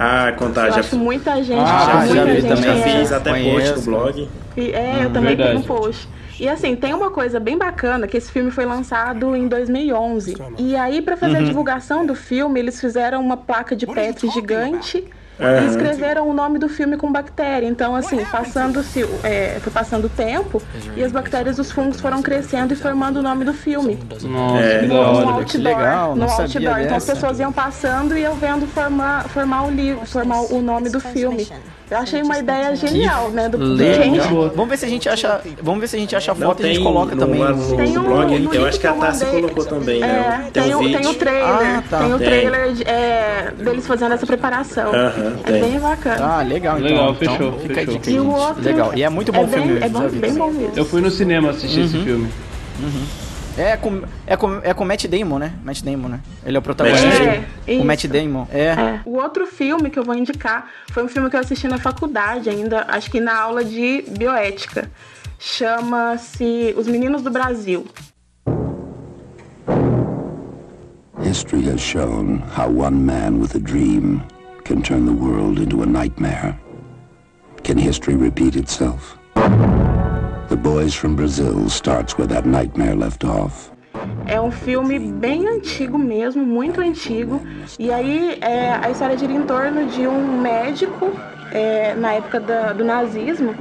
Ah, Eu contágio. acho muita gente, Ah, muita já vi gente também. Já é- fiz até post Conheço. no blog. E, é, eu também verdade. tenho um post. E assim, tem uma coisa bem bacana, que esse filme foi lançado em 2011. E aí, pra fazer a divulgação do filme, eles fizeram uma placa de Petri gigante e escreveram o nome do filme com bactéria. Então, assim, passando-se, é, foi passando o tempo e as bactérias dos fungos foram crescendo e formando o nome do filme. Nossa, É. No hora. outdoor, legal, no outdoor. Então as pessoas iam passando e eu vendo formar, formar o livro, formar o nome do filme. Eu achei uma ideia genial, né? Do Legal. gente, Vamos ver se a gente acha. Vamos ver se a gente acha a foto e a gente tem coloca no, também. no, Tem no um- blog. no eu acho que a Tassi colocou também, É, né? tem, um o, vídeo. tem o trailer. Ah, tá. Tem o Tem. trailer de- é, deles fazendo essa preparação. Aham, é tem. bem bacana. Ah, legal, então. Legal, Então, fechou, fica a fechou. dica, e o outro. Legal. E é muito bom é o filme bem, mesmo. É bom, vi. bem bom mesmo. Eu fui no cinema assistir esse filme. É com, é, com, é com Matt Damon, né? Matt Damon, né? Ele é o protagonista. É, o isso. Matt Damon. É. É. O outro filme que eu vou indicar foi um filme que eu assisti na faculdade ainda, acho que na aula de bioética. Chama-se Os Meninos do Brasil. History has shown how one man with a dream can turn the world into a nightmare. Can history repeat itself? The Boys from Brazil starts where that nightmare left off. É um filme bem antigo mesmo, muito antigo. E aí é, a história gira em torno de um médico é, na época da- do nazismo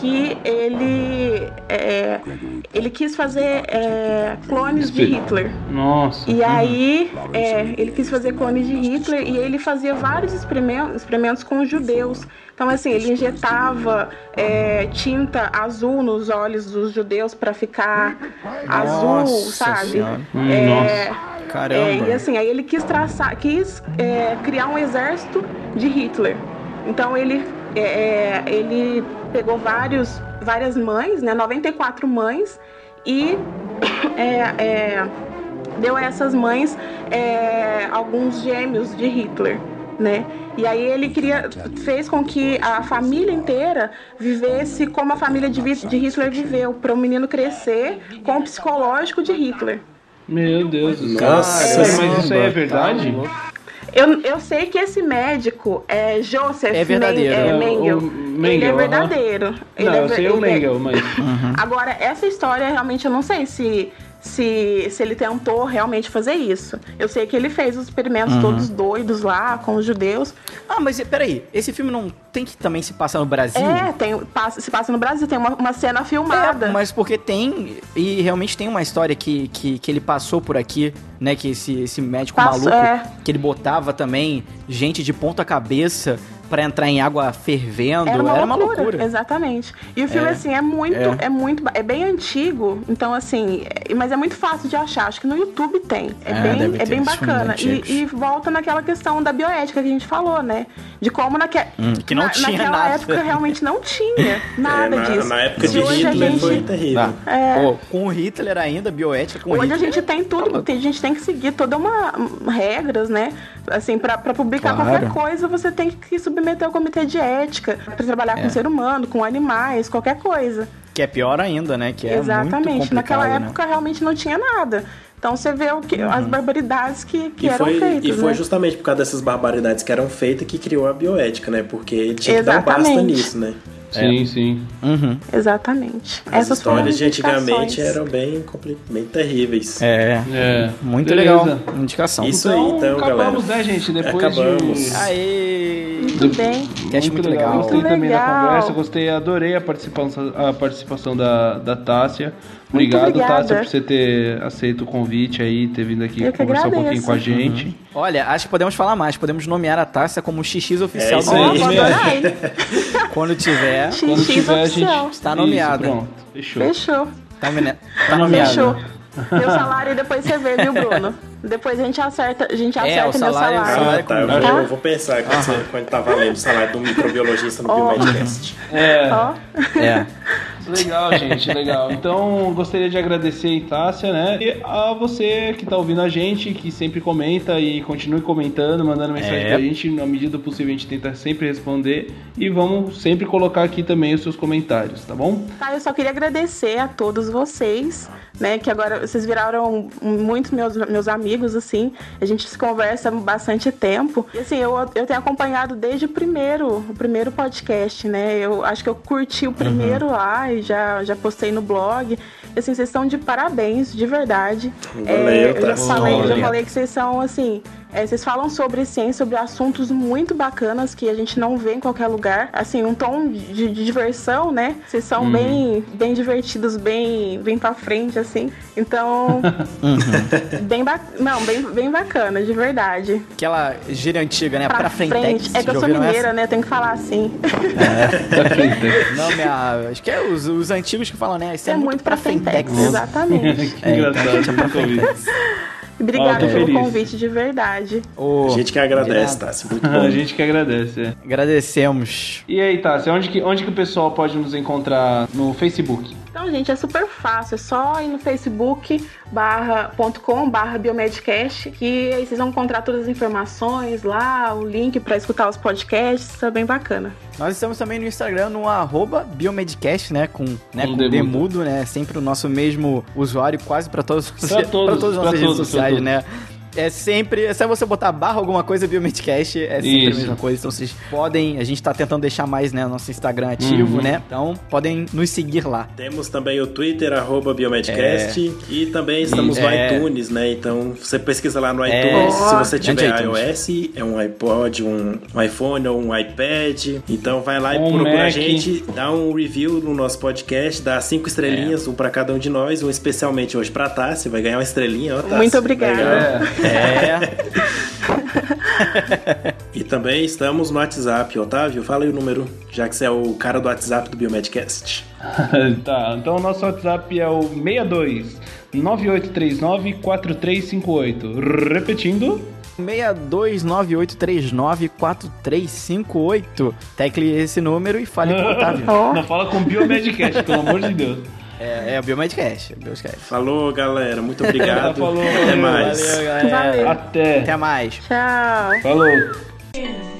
que ele é, ele quis fazer é, clones de Hitler. Nossa. E aí, é, ele quis fazer clones de Hitler e ele fazia vários experimentos, experimentos com os judeus. Então, assim, ele injetava é, tinta azul nos olhos dos judeus para ficar azul, Nossa sabe? Senhora. Hum, É, nossa. Caramba. é, e assim, aí ele quis traçar, quis criar um exército de Hitler. Então ele, é, é, ele pegou vários, várias mães, né, 94 mães, e é, é, deu a essas mães é, alguns gêmeos de Hitler. Né? E aí ele queria, fez com que a família inteira vivesse como a família de, de Hitler viveu, para o menino crescer com o psicológico de Hitler. Meu Deus do céu. Nossa Mas isso aí é verdade? tá. Eu, eu sei que esse médico é Joseph É verdadeiro. Men- é, É, o Mengel. Mengel, ele é verdadeiro. Ele Não, é eu sei o é- Mengel, mas. Uhum. Agora, essa história realmente eu não sei se, se, se ele tentou realmente fazer isso. Eu sei que ele fez os experimentos Uhum. todos doidos lá com os judeus. Ah, mas peraí, esse filme não tem que também se passar no Brasil? É, tem, passa- se passa no Brasil, tem uma, uma cena filmada. É, mas porque tem, e realmente tem uma história que, que, que ele passou por aqui, né? Que esse, esse médico Passou, maluco, é. que ele botava também gente de ponta cabeça pra entrar em água fervendo. Era uma, loucura, Exatamente. E o filme, É. assim, é muito, É. é. muito, é bem antigo, então, assim, é- mas é muito fácil de achar. Acho que no YouTube tem. É, É, bem, é bem filmes bacana. E, e volta naquela questão da bioética que a gente falou, né? De como naque... Hum, que não na, tinha naquela nada. época realmente não tinha nada É, na, disso. na época de E hoje a Hitler gente... foi terrível. É. Pô, com o Hitler ainda, bioética com o Hoje a Hitler. gente tem tudo, tem, a gente tem que seguir toda uma um, regras, né? Assim, pra, pra publicar Claro. qualquer coisa, você tem que submeter ao comitê de ética, pra trabalhar É. com ser humano, com animais, qualquer coisa. Que é pior ainda, né? Que é muito Exatamente. complicado, Naquela né? época realmente não tinha nada. Então você vê o que, as barbaridades que, que E eram foi, feitas. e foi né? justamente por causa dessas barbaridades que eram feitas que criou a bioética, né? Porque tinha que dar um basta Exatamente. nisso, né? Sim, sim. Uhum. Exatamente. As Essas histórias as de antigamente eram bem, bem terríveis. É, É. muito Beleza. legal. Indicação. Isso aí, então, acabamos, galera. né, gente? Depois Acabamos. de... Aê! Muito bem. Cast muito legal. Gostei Muito também da legal. conversa, gostei, adorei a participação, a participação da, da Tássia. Obrigado. Tássia, por você ter aceito o convite aí, ter vindo aqui Eu conversar um pouquinho com a gente. Uhum. Olha, acho que podemos falar mais. Podemos nomear a Tássia como XX oficial É isso do aí. Quando tiver, Quando XX tiver, a gente. Está nomeada. Isso, pronto, fechou. Fechou. tá, tá nomeada. Fechou. Meu salário e depois você vê, viu, Bruno? Depois a gente acerta, a gente É, acerta o salário- meu o salário. salário Ah, tá. Eu vou, eu vou pensar quando, você, quando tá valendo o salário do microbiologista no Ó. Biomedcast. É, Ó, É. legal, gente, legal. Então, gostaria de agradecer aí, Tássia, né? E a você que tá ouvindo a gente, que sempre comenta e continue comentando, mandando mensagem É. pra gente. Na medida do possível, a gente tenta sempre responder. E vamos sempre colocar aqui também os seus comentários, tá bom? Tá, eu só queria agradecer a todos vocês, né? Que agora vocês viraram muitos meus, meus amigos, assim. A gente se conversa há bastante tempo. E assim, eu, eu tenho acompanhado desde o primeiro, o primeiro podcast, né? Eu acho que eu curti o primeiro lá e já, já postei no blog. E, assim, vocês estão de parabéns, de verdade. Valeu, É, eu já tá. falei, já falei que vocês são, assim, é, vocês falam sobre ciência, sobre assuntos muito bacanas que a gente não vê em qualquer lugar. Assim, um tom de, de diversão, né? Vocês são bem, bem divertidos, bem, bem pra frente, assim. Então, bem, ba não, bem, bem bacana, de verdade. Aquela gíria antiga, né? Pra, frente. É que eu sou mineira, né? Tem que falar assim. Não, minha. Acho que é os, os antigos que falam, né? Isso é, É muito pra frentex, exatamente. que engraçado, nunca ouvi. Obrigada Ah, pelo feliz. convite, de verdade. Ô, A gente que agradece, de tá? nada. Muito A bom. gente que agradece, é. Agradecemos. E aí, Tássia, onde que, onde que o pessoal pode nos encontrar no Facebook? Então, gente, é super fácil. É só ir no Facebook barra, ponto com, barra Biomedcast, que aí vocês vão encontrar todas as informações lá, o link pra escutar os podcasts. Isso é bem bacana. Nós estamos também no Instagram, no arroba Biomedcast, né? Com, né, Com com demudo. demudo, né? Sempre o nosso mesmo usuário, quase pra todos, Pra pra todos, todas as pra nossas redes todos, sociais, todos. né? É sempre, é só você botar barra alguma coisa Biomedcast, é sempre Isso. a mesma coisa. Então vocês podem, a gente tá tentando deixar mais, né, nosso Instagram ativo, Uhum. né? Então podem nos seguir lá. Temos também o Twitter, arroba Biomedcast. E também estamos no É. iTunes, né? Então você pesquisa lá no É. iTunes. Se você tiver iTunes. iOS, é um iPod, um, um iPhone ou um iPad. Então vai lá e Um procura a Mac. gente, dá um review no nosso podcast, dá cinco estrelinhas, um pra cada um de nós, um especialmente hoje pra Tassi. Vai ganhar uma estrelinha, ó, Tassi. Muito obrigada. É. E também estamos no WhatsApp, Otávio. Fala aí o número, já que você é o cara do WhatsApp do Biomedcast. tá, então o nosso WhatsApp é o 62 9839 4358. Repetindo. 6298394358. Tecle esse número e fale com o Otávio. Não fala com Biomedcast, pelo amor de Deus. É, é o Biomedcast. é o Biomedcast. Falou, galera. Muito obrigado. Falou, Até mais. Valeu, galera. Valeu. Até. Até mais. Tchau. Falou.